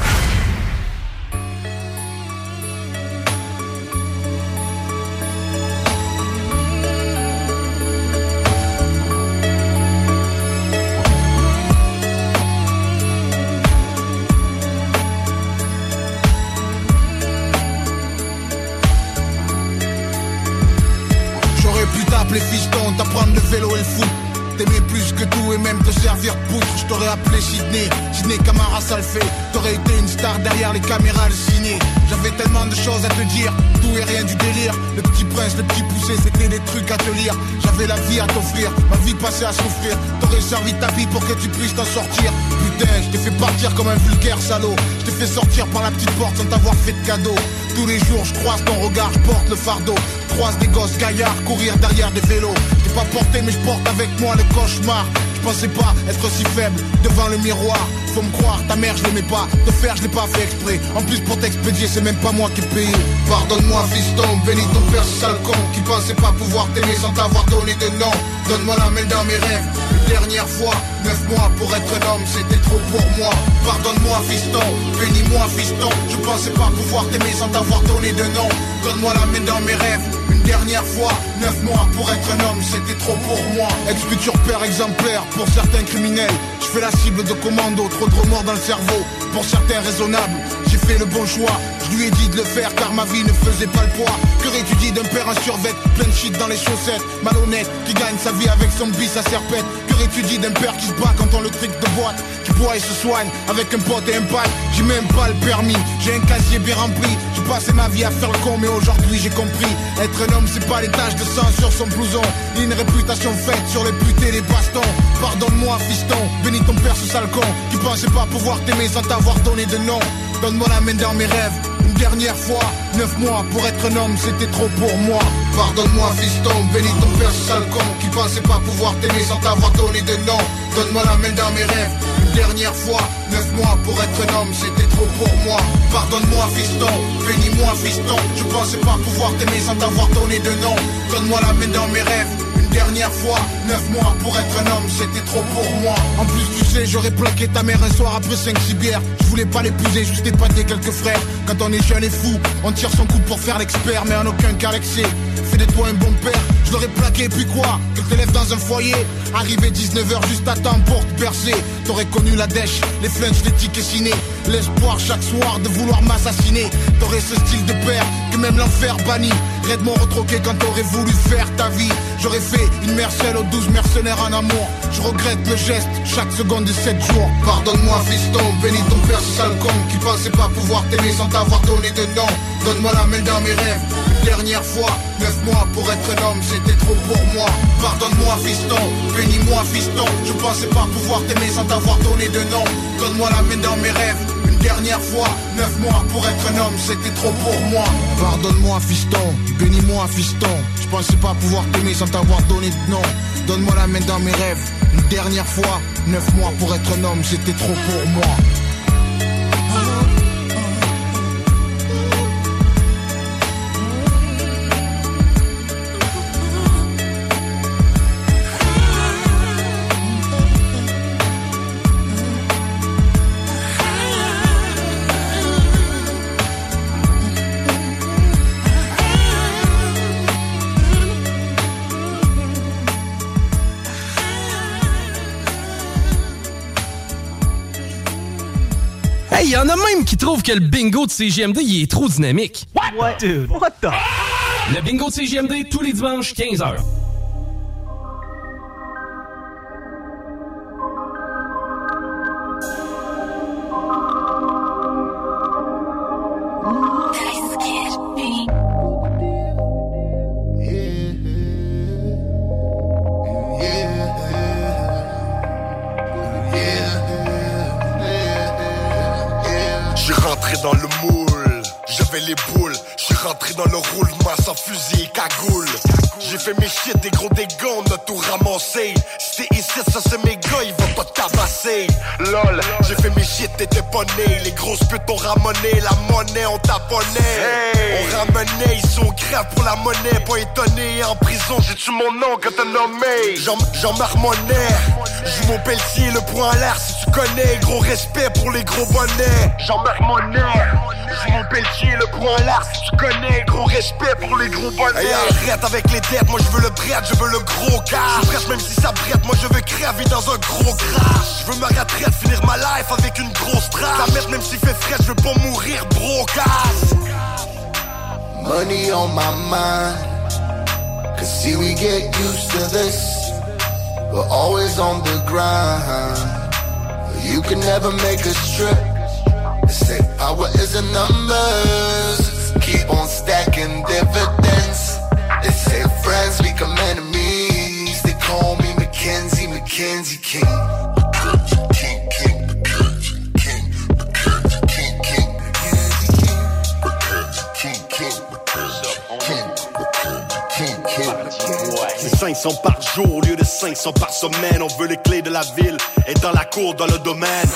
Choses à te dire, tout et rien du délire. Le petit prince, le petit poussé, c'était des trucs à te lire. J'avais la vie à t'offrir, ma vie passée à souffrir. T'aurais servi ta vie pour que tu puisses t'en sortir. Putain, je t'ai fait partir comme un vulgaire salaud. Je t'ai fait sortir par la petite porte sans t'avoir fait de cadeau. Tous les jours, je croise ton regard, je porte le fardeau. Croise des gosses gaillards courir derrière des vélos. Je t'ai pas porté, mais je porte avec moi le cauchemar. Je pensais pas être si faible devant le miroir. Faut me croire, ta mère je l'aimais pas. Te faire, je l'ai pas fait exprès. En plus, pour t'expédier, c'est même pas moi qui ai payé. Pardonne-moi, fiston, bénis ton père, ce sale. Qui pensait pas pouvoir t'aimer sans t'avoir donné de nom. Donne-moi la main dans mes rêves. Une dernière fois, neuf mois pour être un homme, c'était trop pour moi. Pardonne-moi, fiston, bénis-moi, fiston. Je pensais pas pouvoir t'aimer sans t'avoir donné de nom. Donne-moi la main dans mes rêves. Une dernière fois, neuf mois pour être un homme, c'était trop pour moi. Père exemplaire pour certains criminels. Je fais la cible de commando, trop de remords dans le cerveau. Pour certains raisonnables, j'ai fait le bon choix. Je lui ai dit de le faire car ma vie ne faisait pas le poids. Que tu dis d'un père en survêt, plein de shit dans les chaussettes. Malhonnête, qui gagne sa vie avec son bis à serpette. Que tu dis d'un père qui se bat quand on le trick de boîte. Qui boit et se soigne avec un pote et un pal. J'ai même pas le permis, j'ai un casier bien rempli. J'ai passé ma vie à faire le con, mais aujourd'hui j'ai compris. Être un homme, c'est pas les taches de sang sur son blouson. Une réputation faite sur les putes et les bastons. Pardonne-moi, fiston, bénis ton père, ce sale con. Qui pensait pas pouvoir t'aimer sans t'avoir donné de nom. Donne-moi la main dans mes rêves. Dernière fois, neuf mois pour être un homme, c'était trop pour moi. Pardonne-moi, fiston, bénis ton père, sale con. Qui pensait pas pouvoir t'aimer sans t'avoir donné de nom. Donne-moi la main dans mes rêves. Une dernière fois, neuf mois pour être un homme, c'était trop pour moi. Pardonne-moi, fiston, bénis-moi, fiston. Je pensais pas pouvoir t'aimer sans t'avoir donné de nom. Donne-moi la main dans mes rêves. Dernière fois, neuf mois pour être un homme, c'était trop pour moi. En plus, tu sais, j'aurais plaqué ta mère un soir après 5-6 bières. Je voulais pas l'épouser, juste épater quelques frères. Quand on est jeune et fou, on tire son coup pour faire l'expert, mais en aucun cas l'excès. Fais de toi un bon père, je l'aurais plaqué, puis quoi? Que te lèves dans un foyer, arrivé 19h juste à temps pour te percer. T'aurais connu la dèche, les flunch, les tickets ciné. L'espoir chaque soir de vouloir m'assassiner. T'aurais ce style de père que même l'enfer bannit. Redement retroqué quand t'aurais voulu faire ta vie. J'aurais fait une mercelle aux douze mercenaires en amour. Je regrette le geste chaque seconde de 7 jours. Pardonne-moi, fiston, bénis ton père, ce sale con qui pensait pas pouvoir t'aimer sans t'avoir donné de nom. Donne-moi la main dans mes rêves. Dernière fois, neuf mois pour être un homme, c'était trop pour moi. Pardonne-moi, fiston, bénis-moi, fiston. Je pensais pas pouvoir t'aimer sans t'avoir donné de nom. Donne-moi la main dans mes rêves. Dernière fois, neuf mois pour être un homme, c'était trop pour moi. Pardonne-moi, fiston, bénis-moi, fiston. Je pensais pas pouvoir t'aimer sans t'avoir donné de nom. Donne-moi la main dans mes rêves. Une dernière fois, neuf mois pour être un homme, c'était trop pour moi. A même qui trouvent que le bingo de CGMD il est trop dynamique. What? Dude, what the? Le bingo de CGMD tous les dimanches 15h. ele pula. Rentré dans le roulement sans fusil et cagoule. J'ai fait mes shit, des gros dégâts, on a tout ramassé. Si t'es ici, ça c'est mes gars, ils vont pas tabasser. Lol, j'ai fait mes shit, t'étais pas né. Les grosses putes ont ramené, la monnaie on taponnait. On ramenait, ils sont graves pour la monnaie. Pas étonné, en prison, j'ai tué mon nom quand t'as nommé? Jean- Jean-Marc Monnet, joue mon pelletier, le poing en l'air si tu connais. Gros respect pour les gros bonnets. Jean-Marc Monnet, joue mon pelletier, le poing en l'air si tu connais. Gros respect pour les gros bonnets. Hey, arrête avec les dettes, moi je veux le brette, je veux le gros cash. Je presse même si ça brette, moi je veux crever dans un gros crash. Je veux ma retraite, finir ma life avec une grosse trace. La mettre même s'il fait frais, je veux pas mourir brocasse. Money on my mind. Cause see, we get used to this. We're always on the grind. You can never make us trip. They say power is in numbers. Keep on stacking dividends. They say friends become enemies. They call me Mackenzie, Mackenzie King. King, 500 par jour au lieu de 500 par semaine. On veut les clés de la ville et dans la cour, dans le domaine.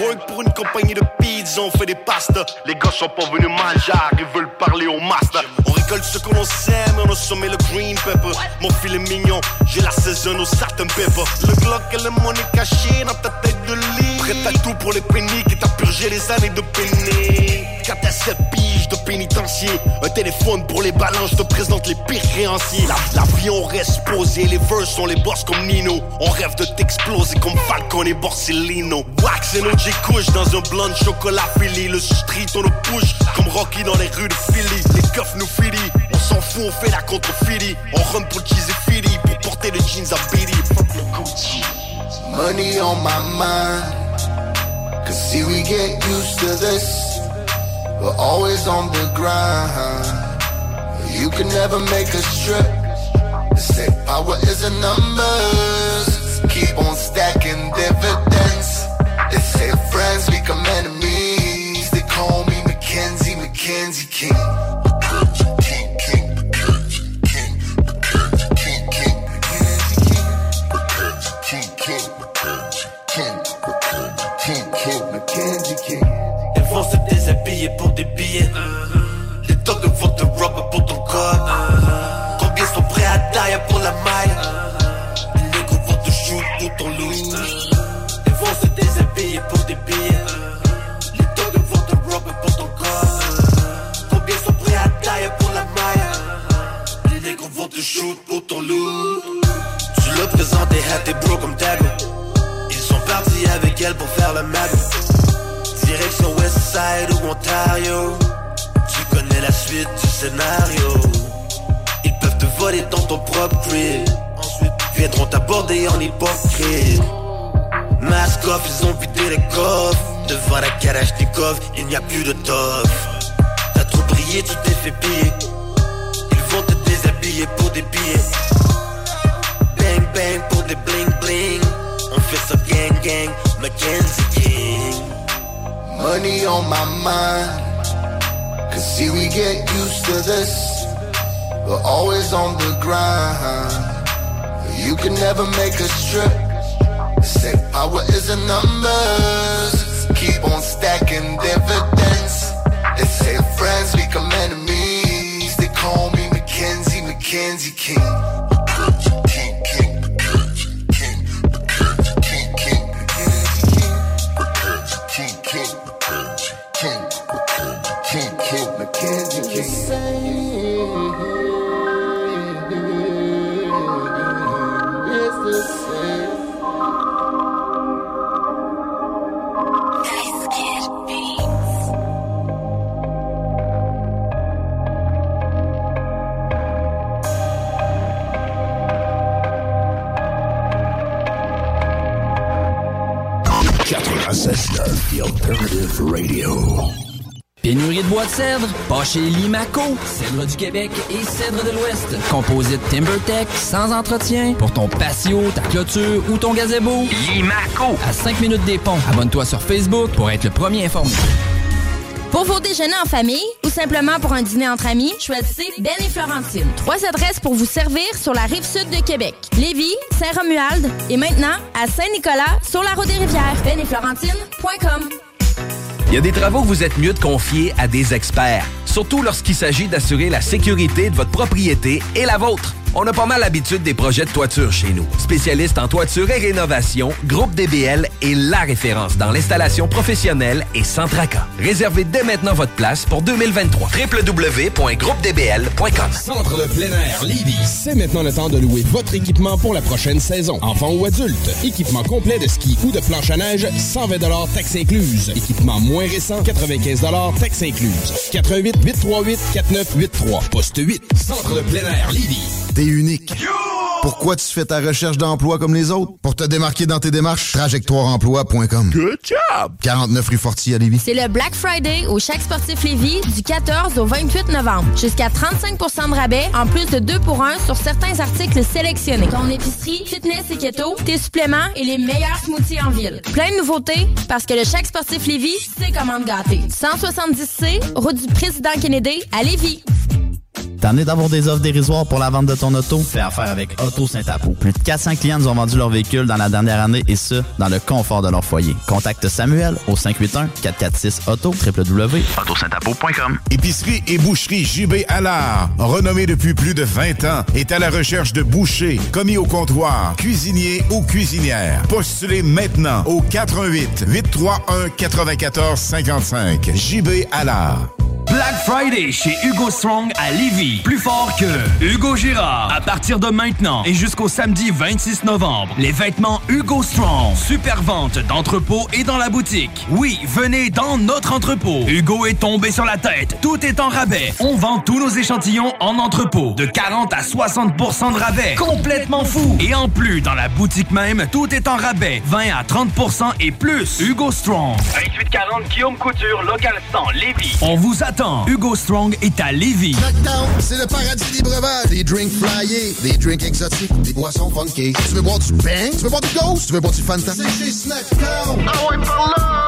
Work pour une compagnie de pizza, on fait des pastas. Les gars sont pas venus manger, ils veulent parler au master. On récolte ce que l'on sème on a semé le green pepper. Mon filet mignon, j'ai la saison au satin pepper. Le Glock et le money caché dans ta tête de lit. Prêt à tout pour les péniques et t'as purgé les années de pénique. 4 à 7 piges de pénitencier. Un téléphone pour les balances, je te présente les pires créanciers. La- L'avion reste posé, les verses sont les boss comme Nino. On rêve de t'exploser comme Falcon et Borsellino. Wax et OG couche dans un blanc de chocolat Philly. Le street on le push comme Rocky dans les rues de Philly. Les keufs nous filly, on s'en fout, on fait la contre Philly. On run pour cheese et Philly pour porter les jeans à Billy. Fuck le Gucci. Money on my mind. Cause see, we get used to this. We're always on the grind. You can never make us trip. Say power is in numbers. Keep on stacking dividends. They say friends become enemies. They call me Mackenzie, Mackenzie. King, déshabiller pour des billets. Les dogs vont te rob pour ton corps. Combien sont prêts à tailler pour la maille? Les négros vont te shoot pour ton loup. Ils vont se déshabiller pour des billets. Les dogs vont te rob pour ton corps. Combien sont prêts à tailler pour la maille? Les négros vont te shoot pour ton loup. Tu l'as présenté à tes bros comme Dago. Ils sont partis avec elle pour faire le mago. Direction Ontario. Tu connais la suite du scénario. Ils peuvent te voler dans ton propre crib. Ensuite viendront t'aborder en hypocrite. Mask off, ils ont vidé les coffres. Devant la Kalachnikov, il n'y a plus de tof. T'as trop brillé, tu t'es fait piller. Ils vont te déshabiller pour des billets. Bang bang pour des bling bling. On fait ça gang gang, Mackenzie King Money on my mind. Cause see, we get used to this. We're always on the grind. You can never make us trip. They say power is in numbers. Keep on stacking dividends. They say friends become enemies. They call me Mackenzie, Mackenzie king, king, bois de cèdre? Pas chez Limaco. Cèdre du Québec et cèdre de l'Ouest. Composite TimberTech, sans entretien, pour ton patio, ta clôture ou ton gazebo. Limaco. À 5 minutes des ponts. Abonne-toi sur Facebook pour être le premier informé. Pour vos déjeuners en famille ou simplement pour un dîner entre amis, choisissez Ben et Florentine. Trois adresses pour vous servir sur la rive sud de Québec. Lévis, Saint-Romuald et maintenant à Saint-Nicolas sur la route des rivières. Ben et Florentine.com. Il y a des travaux que vous êtes mieux de confier à des experts, surtout lorsqu'il s'agit d'assurer la sécurité de votre propriété et la vôtre. On a pas mal l'habitude des projets de toiture chez nous. Spécialiste en toiture et rénovation, Groupe DBL est la référence dans l'installation professionnelle et sans tracas. Réservez dès maintenant votre place pour 2023. www.groupedbl.com Centre de plein air Lévis. C'est maintenant le temps de louer votre équipement pour la prochaine saison. Enfant ou adulte. Équipement complet de ski ou de planche à neige, 120 taxes incluses. Équipement moins récent, 95 taxes incluses. 88 838 4983. Poste 8. Centre de plein air Lévis. T'es unique. Pourquoi tu fais ta recherche d'emploi comme les autres? Pour te démarquer dans tes démarches, trajectoireemploi.com. Good job! 49 rue Forti à Lévis. C'est le Black Friday au Chaque Sportif Lévis du 14 au 28 novembre. Jusqu'à 35% de rabais, en plus de 2 pour 1 sur certains articles sélectionnés. Ton épicerie, fitness et keto, tes suppléments et les meilleurs smoothies en ville. Plein de nouveautés parce que le Chaque Sportif Lévis, c'est comment te gâter. 170C, route du Président Kennedy à Lévis. T'en d'avoir des offres dérisoires pour la vente de ton auto? Fais affaire avec Auto Saint-Apo. Plus de 400 clients nous ont vendu leur véhicule dans la dernière année et ce, dans le confort de leur foyer. Contacte Samuel au 581-446-AUTO, www.autosaintapo.com. Épicerie et boucherie JB Allard, renommée depuis plus de 20 ans, est à la recherche de bouchers, commis au comptoir, cuisiniers ou cuisinières. Postulez maintenant au 88 831 94 55. JB Allard. Black Friday chez Hugo Strong à Lévis. Plus fort que Hugo Girard. À partir de maintenant et jusqu'au samedi 26 novembre, les vêtements Hugo Strong. Super vente d'entrepôt et dans la boutique. Oui, venez dans notre entrepôt. Hugo est tombé sur la tête. Tout est en rabais. On vend tous nos échantillons en entrepôt. De 40 à 60% de rabais. Complètement fou. Et en plus, dans la boutique même, tout est en rabais. 20 à 30% et plus. Hugo Strong. 2840 Guillaume Couture, local 100, Lévis. On vous attend. Hugo Strong est à Lévis. Snackdown, c'est le paradis des breuvages. Des drinks flyés, des drinks exotiques, des boissons funky. Tu veux boire du bang? Tu veux boire du ghost? Tu veux boire du Fanta? C'est chez Snackdown. Ah ouais, par là!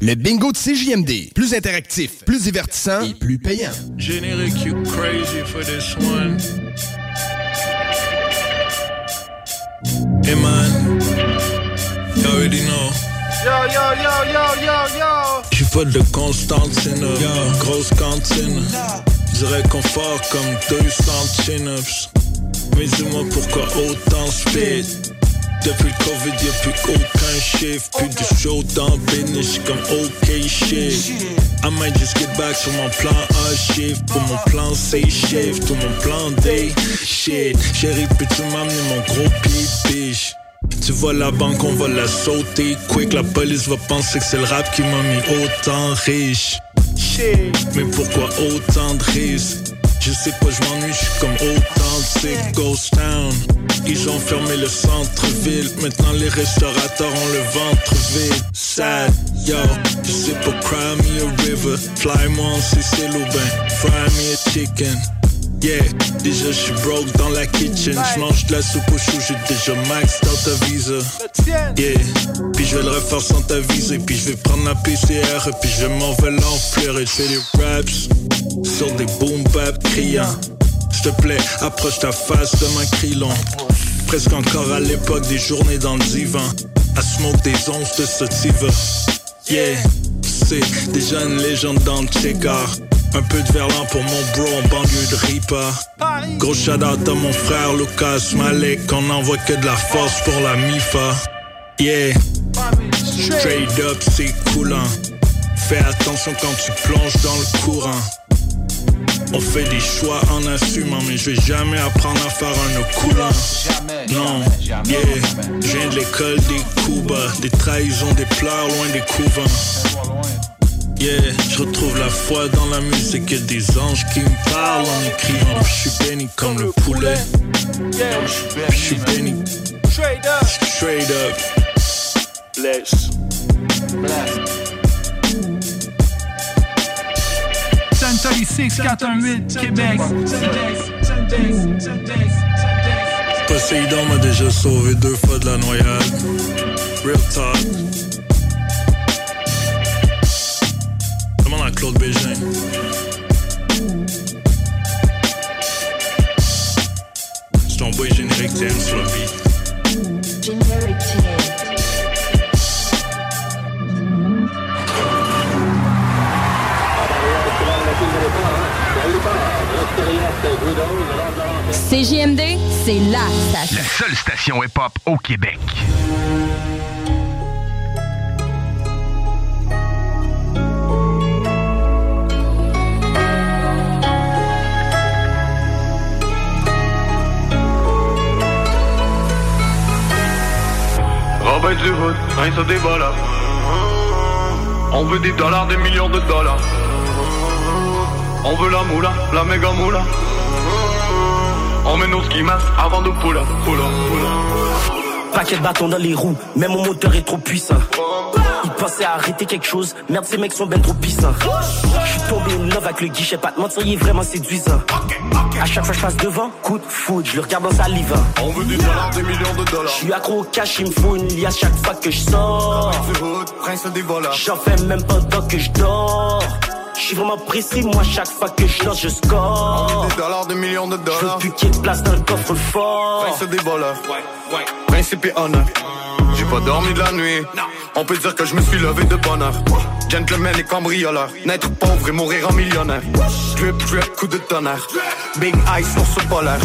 Le bingo de CJMD. Plus interactif, plus divertissant et plus payant. Generic, you crazy for this one. Hey man, you already know. Yo, yo, yo, yo, yo, pas de Constantine, grosse cantine. Dirais confort comme deux centimes. Mais dis-moi pourquoi autant speed. Depuis le Covid, y'a plus aucun chiffre. Plus de show dans business, comme OK shit. I might just get back sur mon plan A shift. Pour mon plan C shift. Tout mon plan D shit. Chérie, peux-tu m'amener mon gros pied? Tu vois la banque, on va la sauter quick. La police va penser que c'est le rap qui m'a mis autant riche. Mais pourquoi autant de risques? Je sais pas, je m'ennuie, je suis comme authentique Ghost Town. Ils ont fermé le centre-ville. Maintenant les restaurateurs ont le ventre vide. Sad, yo. Je sais pas, cry me a river. Fly moi en Sicile ou ben, fry me a chicken. Yeah, déjà j'suis broke dans la kitchen. J'mange de la soupe au chou, j'ai déjà max dans ta visa. Yeah, puis je vais le refaire sans ta visa. Et puis je vais prendre la PCR. Et puis je m'en vais l'enfleur. Et je fais des raps sur des boom bap criants. S'il te plaît, approche ta face de ma crilon. Presque encore à l'époque des journées dans le divan. À smoke des onces de sativa. Yeah, c'est déjà une légende dans le checker. Un peu de verlan pour mon bro en banlieue de Ripa. Gros shout out à mon frère Lucas Malek. On envoie que de la force pour la MIFA. Yeah, straight up, c'est coulant. Fais attention quand tu plonges dans le courant. On fait des choix en assumant, mais je vais jamais apprendre à faire un coulant. Non, yeah, je viens de l'école des coups des trahisons, des pleurs loin des couvents. Yeah, je retrouve la foi dans la musique et des anges qui me parlent en écrivant. Je suis béni comme le poulet. Je suis béni. Straight up. Bless. Suntory 6418, Québec. Poséidon m'a déjà sauvé deux fois de la noyade. Real talk. Dans Claude Bégin? C'est ton boy générique TM sur le beat. CJMD, c'est la station. La seule station hip-hop au Québec. Robin du Hood, rien ça débat là. On veut des dollars, des millions de dollars. On veut la moula, la méga moula. On met nos ski masques avant de poula, poula, poula. Paquet de bâtons dans les roues, même mon moteur est trop puissant. Il pensait arrêter quelque chose, merde ces mecs sont ben trop puissants. Je suis tombé in love avec le guichet, pas de mentir, il est vraiment séduisant. À chaque fois que je passe devant, coup de foudre, je le regarde dans sa live. On veut des millions de dollars. Je suis accro au cash, il me faut une liasse chaque fois que je sors. J'en fais même pendant que je dors. Je suis vraiment précis, moi chaque fois que je lance, je score. Des dollars, des millions de Je veux dollars. plus qu'il y ait de place dans le coffre fort. Prince des voleurs. Principe et honneur. J'ai pas dormi de la nuit. On peut dire que je me suis levé de bonne heure. Gentleman et cambrioleur. Naître pauvre et mourir en millionnaire. Drip, drip, coup de tonnerre. Big ice ce polaire.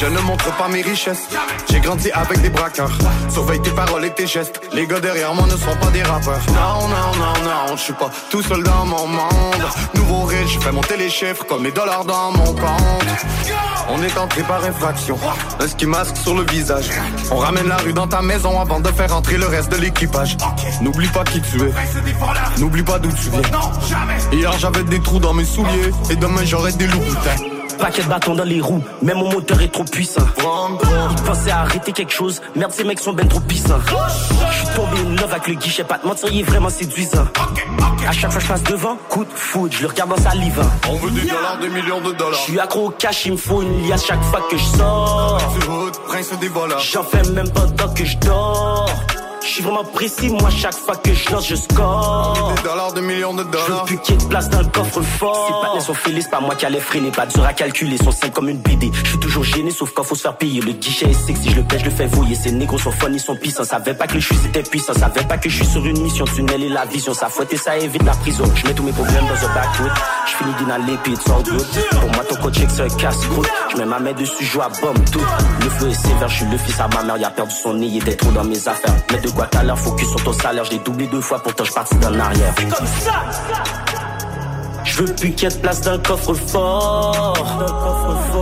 Je ne montre pas mes richesses. J'ai grandi avec des braqueurs. Surveille tes paroles et tes gestes. Les gars derrière moi ne sont pas des rappeurs. Non, non, non, non, je suis pas tout seul dans mon monde. Nouveau riche, je fais monter les chiffres comme les dollars dans mon compte. On est entré par infraction. Un ski masque sur le visage. On ramène la rue dans ta maison avant de faire entrer le reste de l'équipage. N'oublie pas qui tu es. Pas d'où tu viens. Hier j'avais des trous dans mes souliers. Et demain j'aurai des loups boutins. Paquet de bâtons dans les roues, même mon moteur est trop puissant. Il pensait à arrêter quelque chose, merde ces mecs sont ben trop puissants. Je suis tombé in love avec le guichet, pas de mentir, il est vraiment séduisant. À chaque fois que je passe devant, coup de foudre, je le regarde dans sa live. On veut des dollars, des millions de dollars. Je suis accro au cash, il me faut une liasse chaque fois que je sors. J'en fais même pendant que je dors. Je suis vraiment précis, moi chaque fois que je lance, je score. Des dollars, des millions de Je veux dollars. plus qu'il y ait de place dans le coffre fort. C'est pas les sont fêlés, c'est pas moi qui allais freiner. Pas dur à calculer, sont simples comme une BD. Je suis toujours gêné, sauf quand faut se faire payer. Le guichet est sexy, je le pêche, je le fais voyer. Ces négros sont fun, ils sont puissants. Savais pas que le suis était puissant. Savais pas que je suis sur une mission. Tunnel et la vision, ça fouette et ça évite la prison. Je mets tous mes problèmes dans un backwood. Je finis d'inhaler puis it's all good. Pour moi, ton coach, c'est un casse-croûte. Je mets ma main dessus, je joue à bombe tout. Le feu est sévère, je suis le fils à ma mère. Il a perdu son nez, il était trop dans mes affaires. Mais de quoi t'as l'air, focus sur ton salaire? Je l'ai doublé deux fois, pourtant je parti dans l'arrière. comme ça! Je veux plus qu'il y ait de place dans le coffre fort.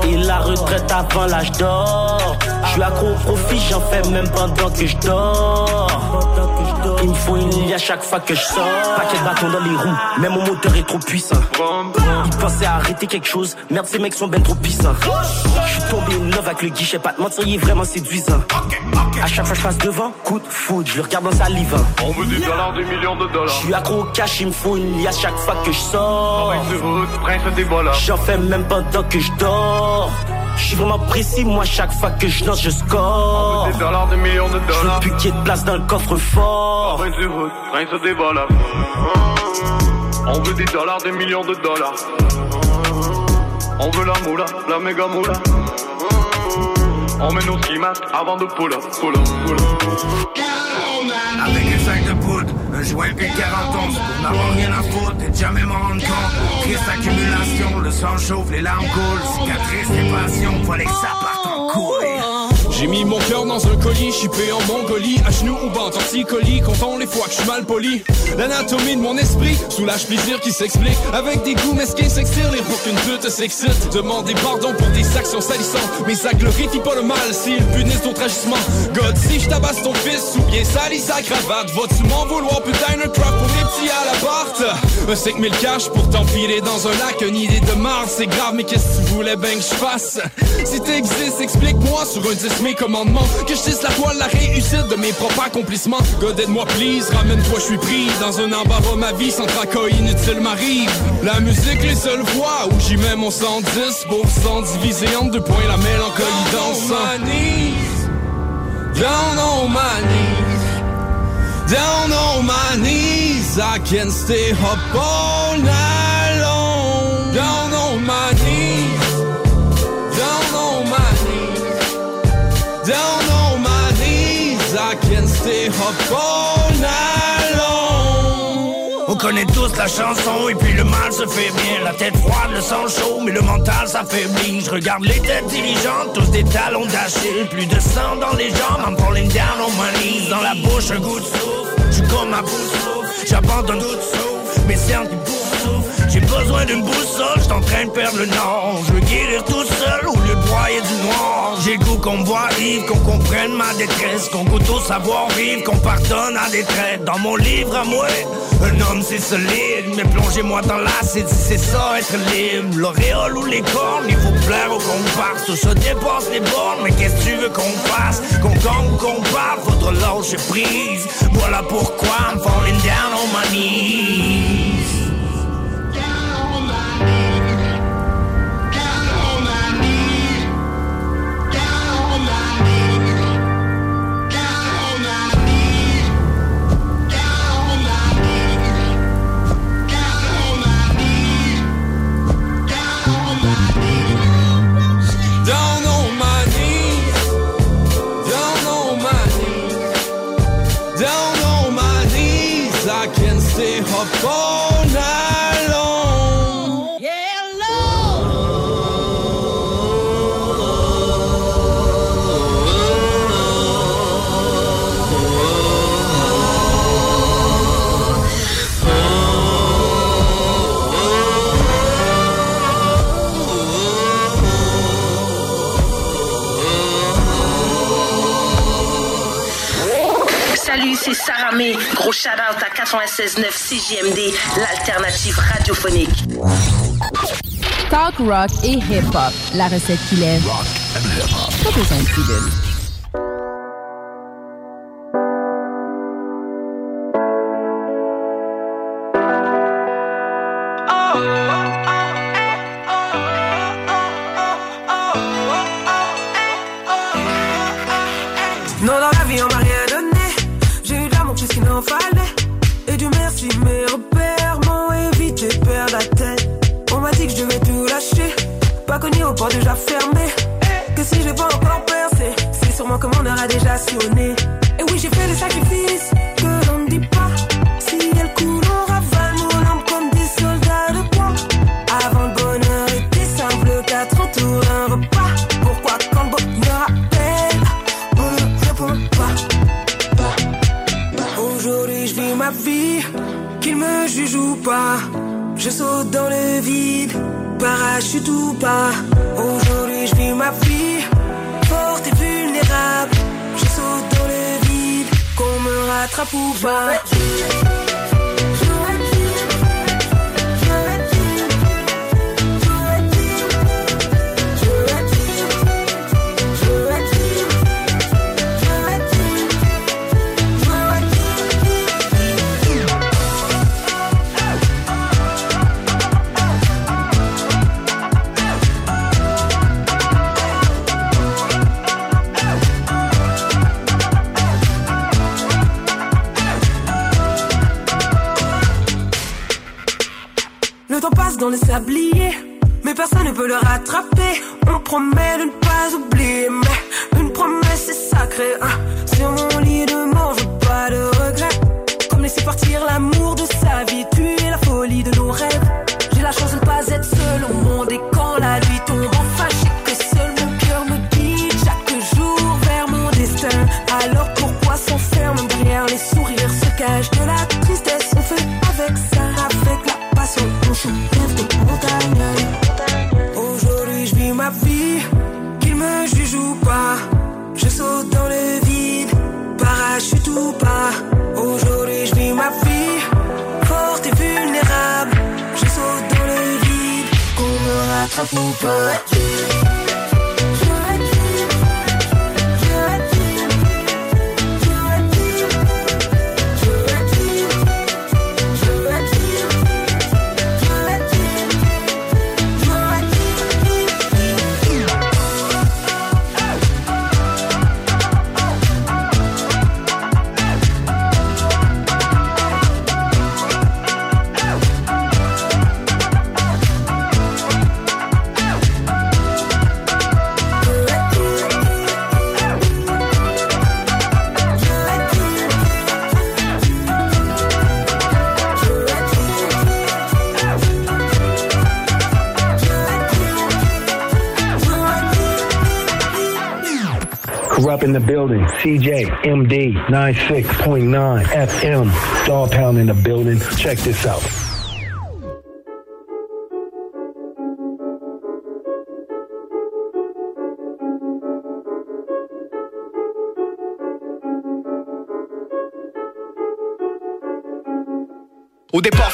Et la retraite avant l'âge d'or. Je suis accro au profit, j'en fais même pendant que je dors. Il me faut une ligne à chaque fois que je sors. Paquet de bâtons dans les roues, même mon moteur est trop puissant. Il pensait à arrêter quelque chose, merde ces mecs sont ben trop puissants. Je suis tombé in love avec le guichet, pas de mentir, il est vraiment séduisant. À chaque fois que je passe devant, coup de foudre, je le regarde dans sa live. On veut des dollars, des millions de Je dollars. suis accro au cash, il me faut une liasse chaque fois que je sors. J'en fais même pendant que je dors. Je suis vraiment précis, moi chaque fois que je lance, je score. Des dollars, des millions de Je veux dollars. plus qu'il y ait de place dans le coffre fort. On veut des dollars, des millions de dollars. On veut la moula, la méga moula. On met nos ski avant de pull-up, pull-up, pull-up. Avec un sac de poudre, un joint 40 onces Pour n'avoir rien à foutre et jamais m'en rendre compte Triste accumulation, le sang chauffe, les larmes coulent. Cicatrice et passion, fallait que ça parte en couille J'ai mis mon cœur dans un colis, chippé en Mongolie, à genoux ou bas, torticolis, comptant les fois que je suis mal poli. L'anatomie de mon esprit, soulage plaisir qui s'explique. Avec des goûts mesquins s'extirler pour qu'une pute s'excite. Demander pardon pour des actions salissantes, mais ça glorifie pas le mal s'il punissent d'autres agissements. God, si je tabasse ton fils ou bien salis sa cravate, vas-tu m'en vouloir putain un crap pour les petits à la barre? Un 5000 cash pour t'empiler dans un lac. Une idée de marde, c'est grave, mais qu'est-ce que tu voulais ben que je fasse? Si t'existes, explique-moi sur un 10 mes commandements. Que je tisse la toile, la réussite de mes propres accomplissements. God aide-moi, please, ramène-toi, je suis pris. Dans un embarras, ma vie sans tracas inutile m'arrive. La musique, les seules voix où j'y mets mon 110 pour divisé en deux points, la mélancolie dans Down on my knees, down on my knees, I can stay up all night On connaît tous la chanson et puis le mal se fait bien. La tête froide, le sang chaud, mais le mental s'affaiblit. Je regarde les têtes dirigeantes, tous des talons d'Achille. Plus de sang dans les jambes, I'm falling down on my Dans la bouche un goût de souffle, je comme à bout de souffle. J'abandonne tout de souffle, mes cernes qui souffle J'ai besoin d'une boussole, je en train de perdre le nord Je veux guérir tout seul au lieu de broyer du noir. J'ai le qu'on me voit vivre, qu'on comprenne ma détresse Qu'on goûte au savoir-vivre, qu'on pardonne à des traites Dans mon livre à moi, un homme c'est solide. Mais plongez-moi dans l'acide c'est ça être libre. L'auréole ou les cornes, il faut plaire au comparse. Tout ça dépasse les bornes, mais qu'est-ce que tu veux qu'on fasse? Qu'on gagne ou qu'on parle, faudra lâcher prise. Voilà pourquoi I'm falling down on my knees Gros shout-out à 96.9 CJMD, l'alternative radiophonique. Talk rock et hip-hop. La recette qui lève. Pas besoin de Connu au port déjà fermé. Que si je l'ai pas encore percé, c'est sûrement que mon heure a déjà sonné. Et oui, j'ai fait des sacrifices que l'on ne dit pas. Si elle coule, on ravale nos lampes comme des soldats de bois. Avant le bonheur était simple, quatre autour d'un repas. Pourquoi quand le bonheur appelle, on ne répond pas. Aujourd'hui, je vis ma vie, qu'il me juge ou pas. Je saute dans le vide, parachute ou pas. Aujourd'hui, je vis ma vie, forte et vulnérable. Je saute dans le vide, qu'on me rattrape ou pas. Dans les sabliers, mais personne ne peut le rattraper. On promet de ne pas oublier, mais une promesse est sacrée. hein. Sur mon lit de mort, je pas de regrets. Comme laisser partir l'amour de sa vie, tuer in the building. CJ MD 96.9 FM. Dog Pound in the building. Check this out.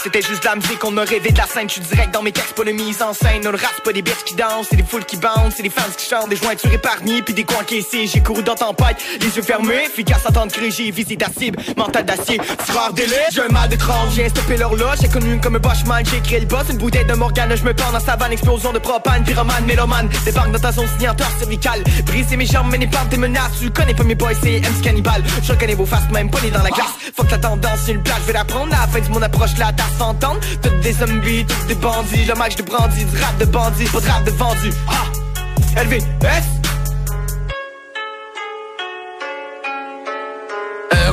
C'était juste de la musique, on a rêvé de la scène. Je suis direct dans mes textes, pas de mise en scène. On le race, pas des bitches qui dansent, c'est des foules qui bounce, c'est des fans qui chantent, des jointures épargnées, puis des coins encaissés. J'ai couru dans tempête, les yeux fermés, efficace à tendre crier, j'ai visé cible, mental d'acier, tireur d'élite. J'ai un mal de tranche, j'ai stoppé l'horloge, j'ai connu comme un boshman, j'ai créé le boss, une bouteille de Morgane, je me pends dans sa vanne, explosion de propane, pyromane, mélomane, débarque dans ta zone signateur cervicale. Briser mes jambes, mais n'est pas tes menaces, tu connais pas mes boys, c'est MC Cannibal. Je reconnais vos faces, même pas dans la glace. Fuck la tendance, une plage, je vais la prendre, à la fin du monde approche la tasse s'entendre. Toutes des zombies, toutes des bandits, le match de brandy, du rap de bandit, pas de rap de vendu. Ah, LV, S.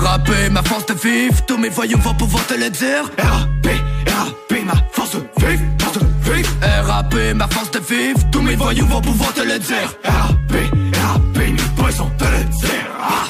RAP, ma force de vivre, tous mes voyous vont pouvoir te le dire. RAP, RAP, ma force de vivre, force de vivre. RAP, ma force de vivre, tous mes voyous vont pouvoir te le dire. RAP, RAP, mes te le dire.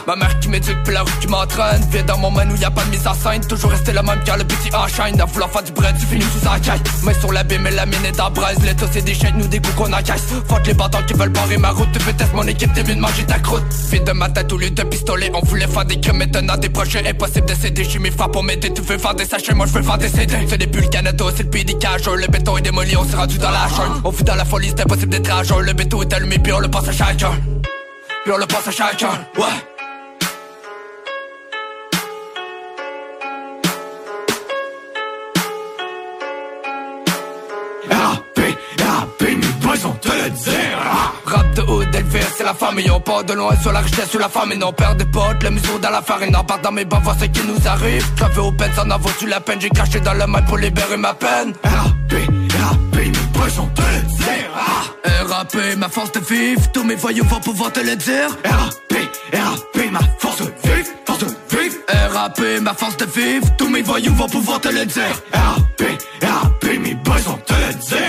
Ma mère qui m'éduque, puis la rue qui m'entraîne. Viens dans mon man où y a pas de mise en scène. Toujours rester la même car le petit enchaîne. À vouloir faire du bread, tu finis sous sa caille. Mais sur la baie, mais la mine est en braise. L'état, c'est des chaînes, nous des goûts qu'on encaisse. Fuck les bâtons qui veulent barrer ma route. Tu peux tester mon équipe, t'es mieux de manger ta croûte. Vite de ma tête au lieu de pistolet. On voulait faire des crimes, maintenant des projets impossibles de céder. J'suis mes frères pour m'aider. Tu veux faire des sachets, moi je veux faire des CD. C'est des bulles Canada, c'est le pays des cageurs. Le béton est démoli, on s'est rendu dans la jungle. On fut dans la folie, c'est impossible d'être jeun. Le béton est allumé, puis on le passe à chacun. Puis on le passe à chacun, ouais. RAP, de haut d'élevé, c'est la famille. On part de loin sur la richesse, sur la famille On perd des potes, la mesure dans la farine. On part dans mes bas, ce qui nous arrive. J'avais au peine, ça en vaut-tu la peine? J'ai craché dans le mal pour libérer ma peine. RAP, RAP, mes le dire Ah. RAP, ma force de vivre. Tous mes voyous vont pouvoir te le dire. RAP, RAP, ma force de vivre Force de vivre. RAP, ma force de vivre. Tous mes voyous vont pouvoir te le dire. RAP, RAP, mes boys vont te le dire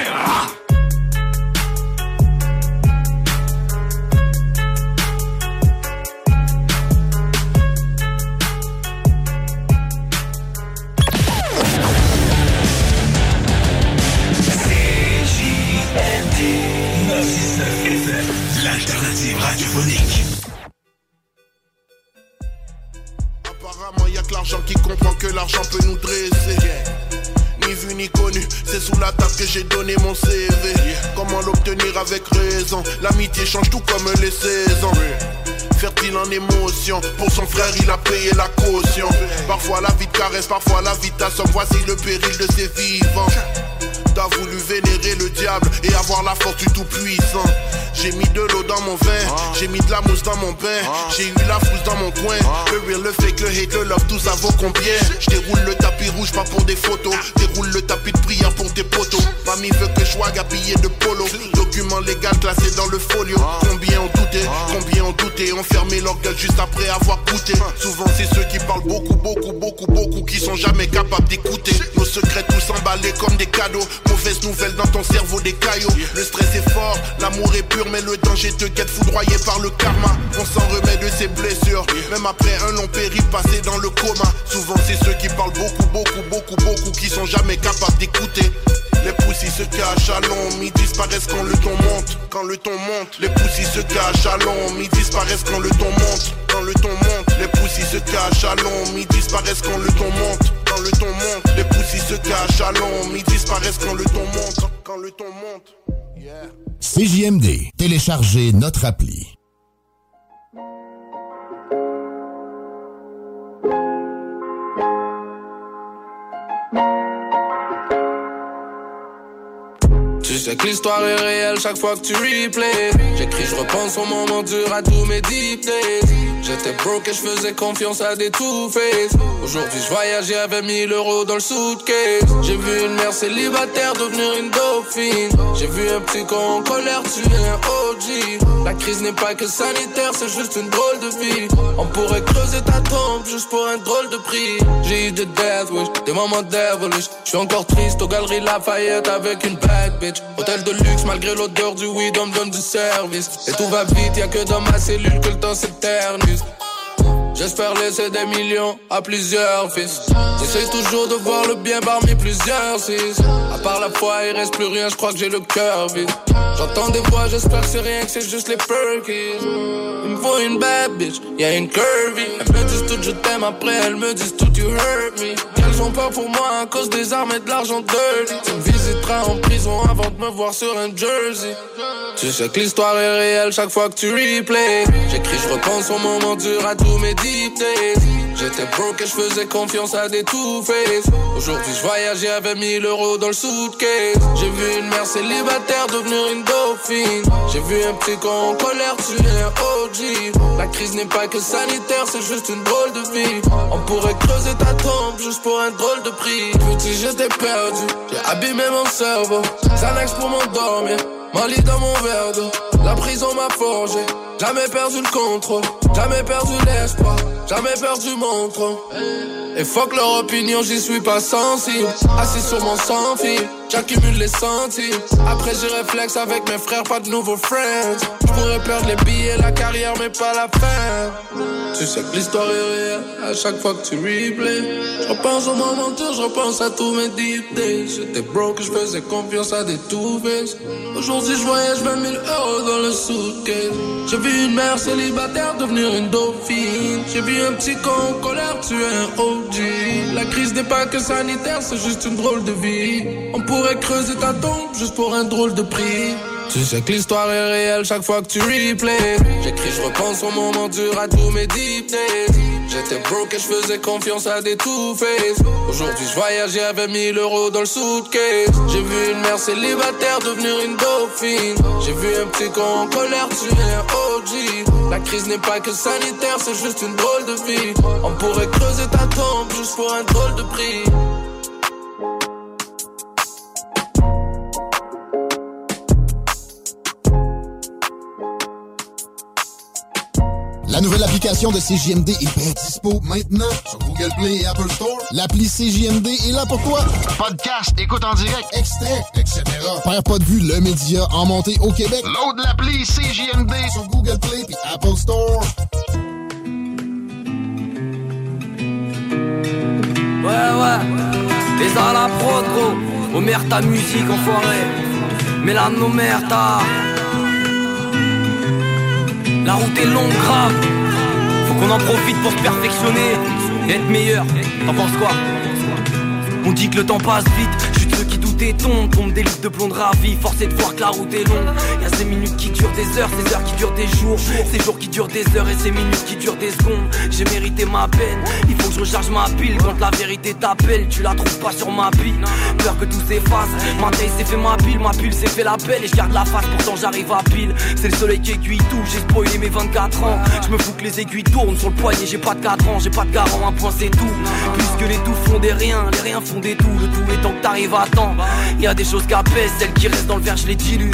parfois la vie t'assomme. Voici le péril de ses vivants. T'as voulu vénérer le diable et avoir la force du tout-puissant. J'ai mis de l'eau dans mon vin, j'ai mis de la mousse dans mon bain, j'ai eu la frousse dans mon coin. Le real, le fake, le hate, le love, tout ça vaut combien? Je déroule le tapis rouge, pas pour des photos. Déroule le tapis de prière pour tes poteaux. Mamie veut que je sois habillé de polo. Document légal classé dans le folio. Combien ont douté, combien ont douté, ont fermé leur gueule juste après avoir goûté. Souvent c'est ceux qui parlent beaucoup, beaucoup, beaucoup, beaucoup, qui sont jamais capables d'écouter. Nos secrets tous emballés comme des cadeaux. Mauvaise nouvelle dans ton cerveau des caillots. Le stress est fort, l'amour est pur, mais le danger te guette foudroyé par le karma. On s'en remet de ses blessures, même après un long périple passé dans le coma. Souvent c'est ceux qui parlent beaucoup, beaucoup, beaucoup, beaucoup, qui sont jamais capables d'écouter. Les poussis se cachent à l'ombre, ils disparaissent quand le ton monte. Quand le ton monte, les poussis se cachent à l'ombre, ils disparaissent quand le ton monte. Quand le ton monte, les poussis se cachent à l'ombre, disparaissent quand le ton monte. Quand le ton monte, les poussis se cachent à l'ombre, ils disparaissent quand le ton monte. Quand le ton monte. CJMD, téléchargez notre appli. L'histoire est réelle chaque fois que tu replays. J'écris, je repense au moment dur à tous mes deep days J'étais broke et je faisais confiance à des two-face. Aujourd'hui je voyageais avec 1000 euros dans le suitcase. J'ai vu une mère célibataire devenir une dauphine. J'ai vu un petit con en colère tuer un OG La crise n'est pas que sanitaire, c'est juste une drôle de vie. On pourrait creuser ta tombe juste pour un drôle de prix. J'ai eu des death wish, des moments devilish. Je suis encore triste aux galeries Lafayette avec une bad bitch De luxe malgré l'odeur du weed on donne du service Et tout va vite, y a que dans ma cellule que le temps s'éternise J'espère laisser des millions à plusieurs fils. J'essaie toujours de voir le bien parmi plusieurs six. À part la foi, il reste plus rien, je crois que j'ai le cœur vide. J'entends des voix, j'espère que c'est rien, que c'est juste les perkies. Il me faut une bad bitch, y'a une curvy. Elles me disent tout je t'aime, après elles me disent tout you hurt me. Elles ont peur pour moi à cause des armes et de l'argent dirty. Tu me visiteras en prison avant de me voir sur un jersey. Tu sais que l'histoire est réelle chaque fois que tu replays. J'écris, je repense au moment dur à tous mes. J'étais broke et je faisais confiance à des two-face. Aujourd'hui, je voyageais avec 1000 euros dans le suitcase. J'ai vu une mère célibataire devenir une dauphine. J'ai vu un petit con en colère tuer un OG. La crise n'est pas que sanitaire, c'est juste une drôle de vie. On pourrait creuser ta tombe juste pour un drôle de prix. Petit, j'étais perdu, j'ai abîmé mon cerveau. Xanax pour m'endormir. Mon lit dans mon verre d'eau, la prison m'a forgé. Jamais perdu le contrôle, jamais perdu l'espoir, jamais perdu mon trône. Et fuck leur opinion, j'y suis pas sensible. Assis sur mon sans fil, j'accumule les centimes. Après j'y réflexe avec mes frères, pas de nouveaux friends. Je pourrais perdre les billets, la carrière, mais pas la fin. Tu sais que l'histoire est réelle à chaque fois que tu replay. Je repense au moment dur, je repense à tous mes deep days. J'étais broke, je faisais confiance à des two-face. Aujourd'hui, je voyage 20 000 euros dans le. J'ai vu une mère célibataire devenir une dauphine. J'ai vu un petit con en colère tuer un OG. La crise n'est pas que sanitaire, c'est juste une drôle de vie. On pourrait creuser ta tombe juste pour un drôle de prix. Tu sais que l'histoire est réelle chaque fois que tu replays. J'écris, je repense au moment dur à tous mes deep. J'étais broke et je faisais confiance à des two-face. Aujourd'hui, je voyageais avec 1000 euros dans le suitcase. J'ai vu une mère célibataire devenir une dauphine. J'ai vu un petit con en colère tuer un OG. La crise n'est pas que sanitaire, c'est juste une drôle de vie. On pourrait creuser ta tombe juste pour un drôle de prix. La nouvelle application de CJMD est bien dispo maintenant sur Google Play et Apple Store. L'appli CJMD est là pour toi. Podcast, écoute en direct, extrait, etc. Père pas de vue, le média en montée au Québec. Load l'appli CJMD sur Google Play et Apple Store. Ouais, ouais. Les à la prod, gros. Omer ta musique, enfoiré. Mélano merda. La route est longue, grave. Faut qu'on en profite pour se perfectionner et être meilleur. T'en penses quoi? On dit que le temps passe vite. Tombe des listes de blondes ravies. Forcé de voir que la route est longue. Y'a ces minutes qui durent des heures, ces heures qui durent des jours. Ces jours qui durent des heures et ces minutes qui durent des secondes. J'ai mérité ma peine. Il faut que je recharge ma pile. Quand la vérité t'appelle, tu la trouves pas sur ma pile. Peur que tout s'efface. Ma taille s'est fait ma pile, ma pile s'est fait la belle. Et je garde la face, pourtant j'arrive à pile. C'est le soleil qui aiguille tout. J'ai spoilé mes 24 ans. Je me fous que les aiguilles tournent sur le poignet. J'ai pas de cadran, j'ai pas de garant. Un point c'est tout. Plus que les tout font des riens, les riens font des tout. Le tout étant que t'arrives à temps. Y a des choses qui apaisent, celles qui restent dans le verre, je les dilue.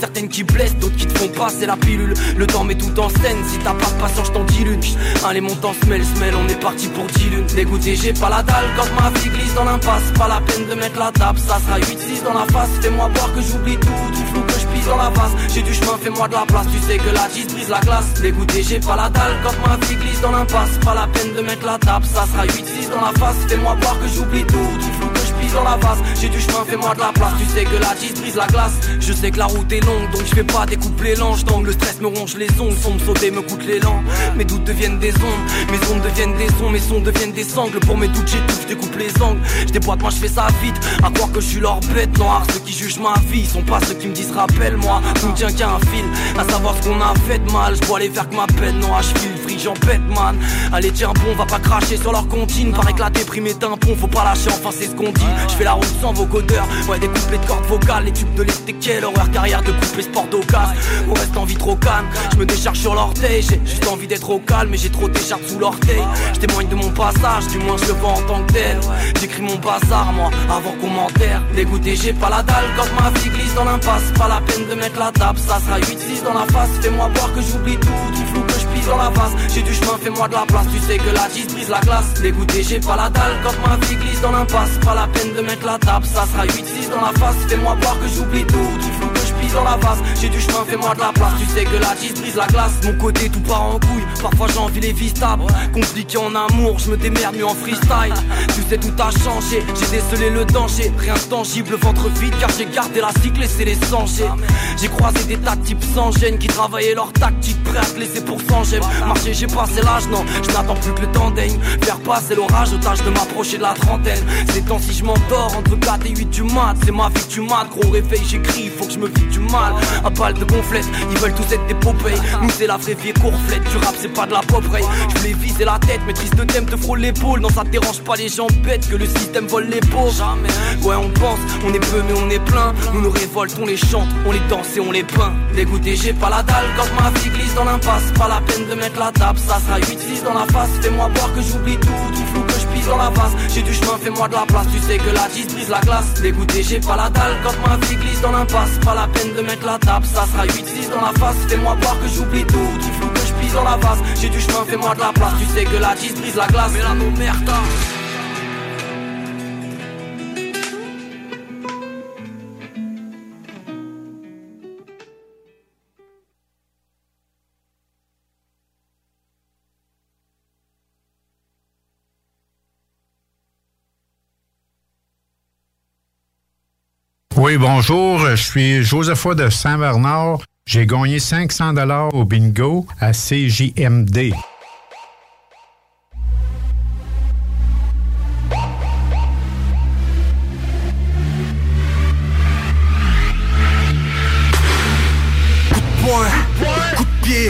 Certaines qui blessent, d'autres qui te font passer la pilule. Le temps met tout en scène, si t'as pas de patience, je t'en dilue. Allez, montant semelle, semelle, on est parti pour 10 lunes. Dégoûté, j'ai pas la dalle quand ma vie glisse dans l'impasse. Pas la peine de mettre la table, ça sera 8-6 dans la face. Fais-moi boire que j'oublie tout, tout flou que je pisse dans la vase. J'ai du chemin, fais-moi de la place, tu sais que la 10 brise la glace. Dégoûté, j'ai pas la dalle quand ma vie glisse dans l'impasse. Pas la peine de mettre la table, ça sera 8-6 dans la face. Fais-moi boire que j'oublie tout, tout dans la J'ai du chemin, fais-moi de la place. Tu sais que la 10 brise la glace. Je sais que la route est longue donc je fais pas des couples langes. D'angle Le stress me ronge les ongles, me sauter me coûte l'élan. Mes doutes deviennent des ondes, mes ondes deviennent des sons Mes sons deviennent des sangles, pour mes doutes j'étouffe, je découpe les angles. Je déboîte, moi je fais ça vite, à croire que je suis leur bête noire Ceux qui jugent ma vie. Sont pas ceux qui me disent rappelle-moi. Tout me tient qu'à un fil, à savoir ce qu'on a fait de mal. Je aller faire que ma peine, non je file free, j'en pète man. Allez tiens bon, va pas cracher sur leur comptine. Paraît que la déprime est un pont, faut pas lâcher, enfin c'est ce qu'on dit Je fais la route sans vocodeur, ouais des couplets de cordes vocales Les tubes de l'été, quelle horreur, carrière de couplet sport d'occasion. On reste en vie trop calme, je me décharge sur l'orteil. J'ai juste envie d'être au calme, mais j'ai trop d'écharpes sous l'orteil. Je témoigne de mon passage, du moins je le vois en tant que tel. J'écris mon bazar moi, avant qu'on m'enterre. Dégoûté, j'ai pas la dalle. Quand ma vie glisse dans l'impasse Pas la peine de mettre la table, ça sera 8-6 dans la face. Fais-moi voir que j'oublie tout, tout flou la J'ai du chemin, fais-moi de la place, tu sais que la 10 brise la glace. Dégoûté, j'ai pas la dalle. Quand ma vie glisse dans l'impasse Pas la peine de mettre la table, ça sera 8-6 dans la face. Fais-moi voir que j'oublie tout, dans la vase J'ai du chemin, fais-moi de la place, tu sais que la 10 brise la glace. Mon côté tout part en couille, parfois j'envie les vies stables. Compliqué en amour, je me démerde mieux en freestyle. Tu sais tout a changé, j'ai décelé le danger. Rien de tangible, ventre vide car j'ai gardé la cycle et c'est les sangers. J'ai croisé des tas de types sans gêne qui travaillaient leur tactique Prêts à te laisser pour sans j'aime Marcher j'ai passé l'âge, non, je n'attends plus que le temps daigne. Faire passer l'orage, tâche de m'approcher de la trentaine. Ces temps si je m'endors entre 4 et 8 du mat. C'est ma vie que tu mates, gros réveil j'écris, faut que je me vide du mal. À balle de gonflette, ils veulent tous être des Popeye Nous c'est la vraie vie courflette, du rap c'est pas de la pop Je voulais viser la tête, maîtrise de thème te frôle l'épaule. Non ça te dérange pas les gens bêtes que le système vole les pauvres Jamais. Ouais on pense, on est peu mais on est plein. Nous nous révoltes, on les chante, on les danse et on les peint. Dégoûté j'ai pas la dalle. Quand ma vie glisse dans l'impasse Pas la peine de mettre la table, ça sera 8-6 dans la face. Fais-moi voir que j'oublie tout, tout flou la J'ai du chemin, fais-moi de la place, tu sais que la 10 brise la glace. Dégoûté j'ai pas la dalle. Quand ma vie glisse dans l'impasse Pas la peine de mettre la table, ça sera 8-6 dans la face. Fais-moi voir que j'oublie tout, tout flou que je pisse dans la vase. J'ai du chemin, fais-moi de la place, tu sais que la 10 brise la glace. Mais nos merde Oui, bonjour. Je suis Joseph de Saint-Bernard. J'ai gagné 500 dollars au bingo à CJMD.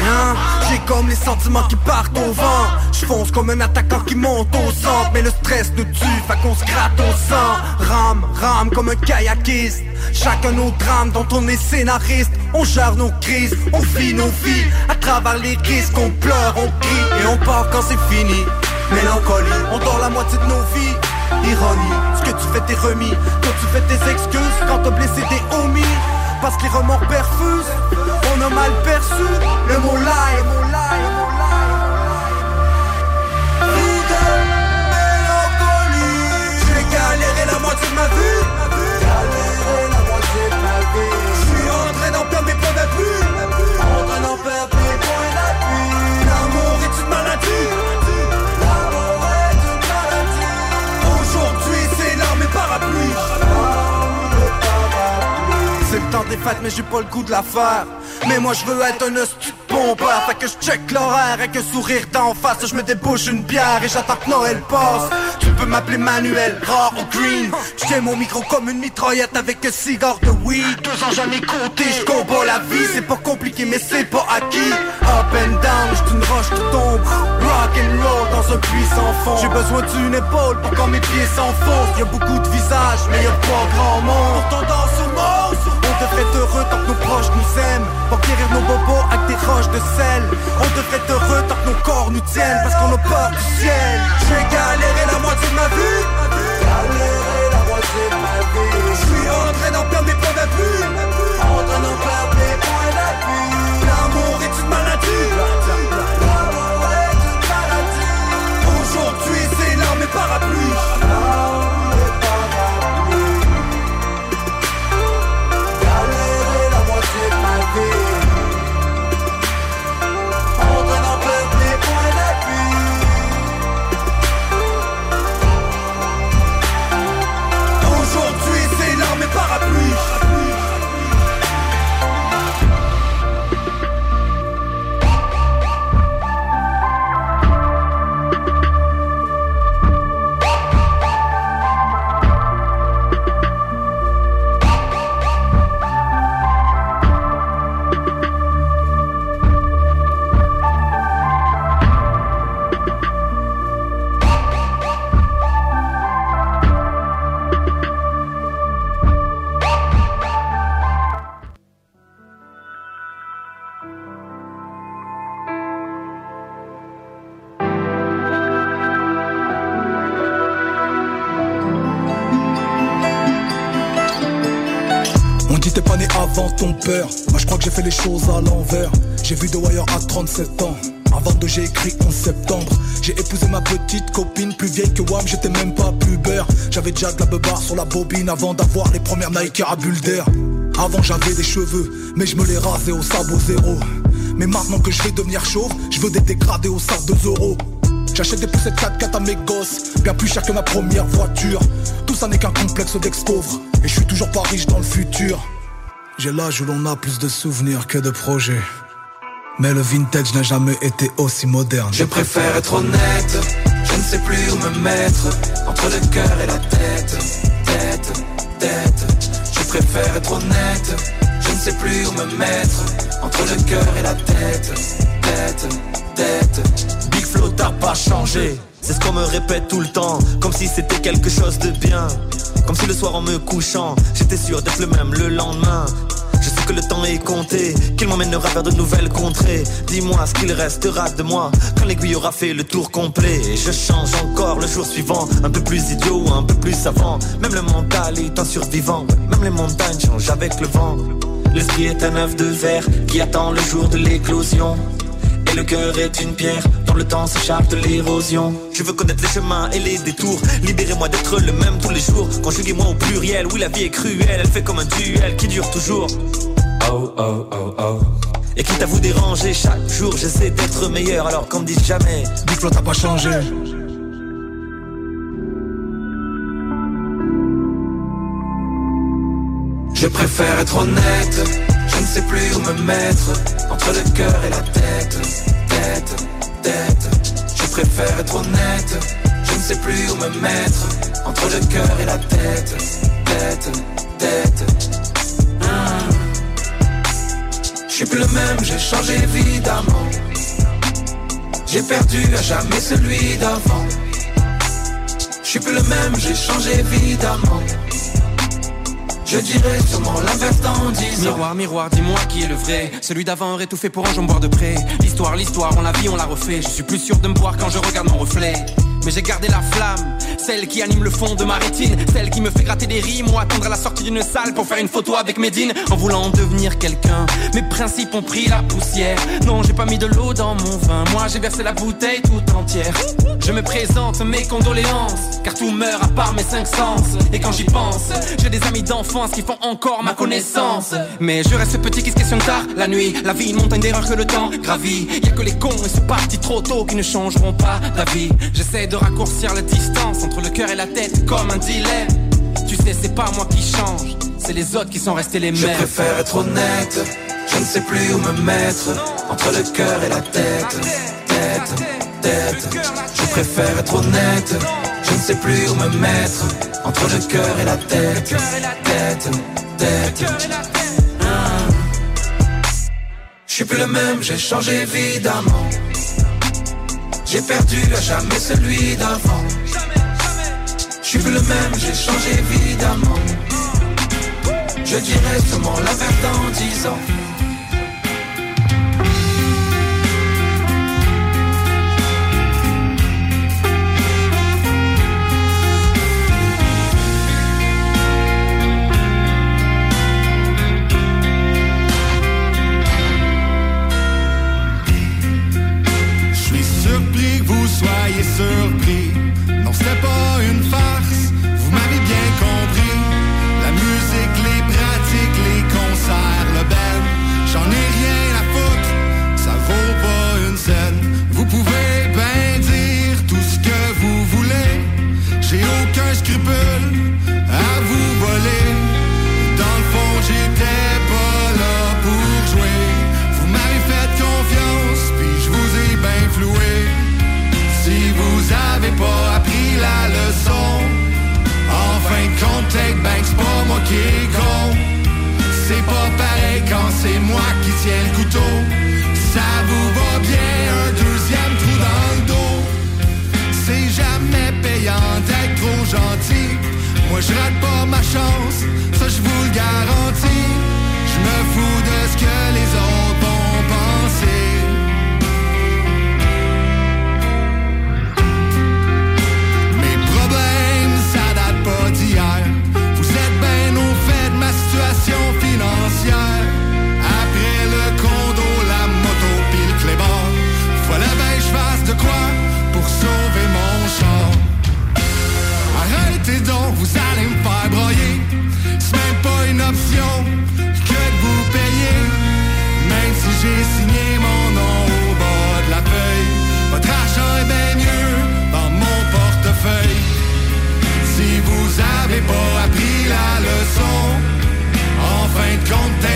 Hein. J'ai comme les sentiments qui partent au vent. Je fonce comme un attaquant qui monte au centre. Mais le stress nous tue, fait qu'on se gratte au sang. Rame, rame comme un kayakiste. Chacun nos drames dont on est scénariste. On gère nos crises, on vit nos vies. À travers les risques, on pleure, on crie Et on part quand c'est fini. Mélancolie, on dort la moitié de nos vies. Ironie, ce que tu fais t'es remis. Toi tu fais tes excuses quand t'as blessé des homies. Parce que les remords perfusent Mal perçu le mot live des fêtes mais j'ai pas le goût de la faire. Mais moi je veux être un hostie de pompeur Fait que je check l'horaire avec un sourire d'en face. Je me débouche une bière et j'attends que Noël passe. Tu peux m'appeler Manuel, rare ou green. Je tiens mon micro comme une mitraillette avec un cigare de weed. Deux ans jamais compté, je combats la vie. C'est pas compliqué mais c'est pas acquis. Up and down, j'suis une roche qui tombe. Rock and roll dans un puits sans fond. J'ai besoin d'une épaule pour quand mes pieds s'enfoncent. Y'a beaucoup de visages mais y'a pas grand monde. Pourtant dans ce monde on devrait être heureux tant que nos proches nous aiment. Pour guérir nos bobos avec des roches de sel. On devrait être heureux tant que nos corps nous tiennent. Parce qu'on a peur du ciel. J'ai galéré la moitié de ma vie. Galéré la moitié de ma vie. Je suis en train d'en perdre choses à l'envers. J'ai vu The Wire à 37 ans. Avant de j'ai écrit en septembre J'ai épousé ma petite copine plus vieille que Wam J'étais même pas pubère J'avais déjà de la beubare sur la bobine Avant d'avoir les premières Nike à bulle d'air Avant j'avais des cheveux Mais je me les rasais au sabot zéro. Mais maintenant que je vais devenir chauve Je veux des dégradés au sable 2 euros. J'achète des poussettes 4x4 à mes gosses Bien plus cher que ma première voiture. Tout ça n'est qu'un complexe d'ex-pauvre Et je suis toujours pas riche dans le futur J'ai l'âge où l'on a plus de souvenirs que de projets. Mais le vintage n'a jamais été aussi moderne. Je préfère être honnête, je ne sais plus où me mettre, entre le cœur et la tête, tête, tête. Je préfère être honnête, je ne sais plus où me mettre, entre le cœur et la tête, tête, tête. Big Flo t'as pas changé C'est ce qu'on me répète tout le temps Comme si c'était quelque chose de bien Comme si le soir en me couchant J'étais sûr d'être le même le lendemain je sais que le temps est compté, qu'il m'emmènera vers de nouvelles contrées. Dis-moi ce qu'il restera de moi quand l'aiguille aura fait le tour complet. Et je change encore le jour suivant, un peu plus idiot, un peu plus savant. Même le mental est un survivant, même les montagnes changent avec le vent. L'esprit est un œuf de verre qui attend le jour de l'éclosion. Et le cœur est une pierre le temps s'échappe de l'érosion. Je veux connaître les chemins et les détours. Libérez-moi d'être le même tous les jours. Conjuguez-moi au pluriel. Oui, la vie est cruelle. Elle fait comme un duel qui dure toujours. Oh, oh, oh, oh. Et quitte à vous déranger chaque jour, j'essaie d'être meilleur. Alors qu'on me dise jamais? Big Flo t'as pas changé. Je préfère être honnête, je ne sais plus où me mettre, entre le cœur et la tête, tête, Je préfère être honnête, je ne sais plus où me mettre, entre le cœur et la tête, tête, tête. Hmm. Je suis plus le même, j'ai changé évidemment. J'ai perdu à jamais celui d'avant. Je suis plus le même, j'ai changé évidemment. Je dirais sûrement l'inverse dans dix ans. Miroir, miroir, dis-moi qui est le vrai. Celui d'avant aurait tout fait pour un jambon boire de près. L'histoire, l'histoire, on la vit, on la refait. Je suis plus sûr de me voir quand je regarde mon reflet. Mais j'ai gardé la flamme, celle qui anime le fond de ma rétine, celle qui me fait gratter des rimes ou attendre à la sortie d'une salle pour faire une photo avec Medine en voulant devenir quelqu'un. Mes principes ont pris la poussière. Non, j'ai pas mis de l'eau dans mon vin. Moi, j'ai versé la bouteille toute entière. Je me présente mes condoléances, car tout meurt à part mes cinq sens. Et quand j'y pense, j'ai des amis d'enfance qui font encore ma connaissance. Mais je reste petit qui se questionne tard la nuit. La vie, une montagne d'erreurs que le temps gravit. Y a que les cons et ceux partis trop tôt qui ne changeront pas la vie. J'essaie de raccourcir la distance entre le cœur et la tête comme un dilemme. Tu sais, c'est pas moi qui change, c'est les autres qui sont restés les mêmes. Je préfère être honnête, je ne sais plus où me mettre, entre le cœur et la tête, tête, tête. Je préfère être honnête, je ne sais plus où me mettre, entre le cœur et la tête, tête, tête. Je suis plus le même, j'ai changé évidemment. J'ai perdu à jamais celui d'avant. Suis le même, j'ai changé évidemment. Je dirais sûrement l'inverse dans dix ans. Je suis surpris que vous soyez surpris. Je rate pas ma chance, ça je vous le garantis. quand elle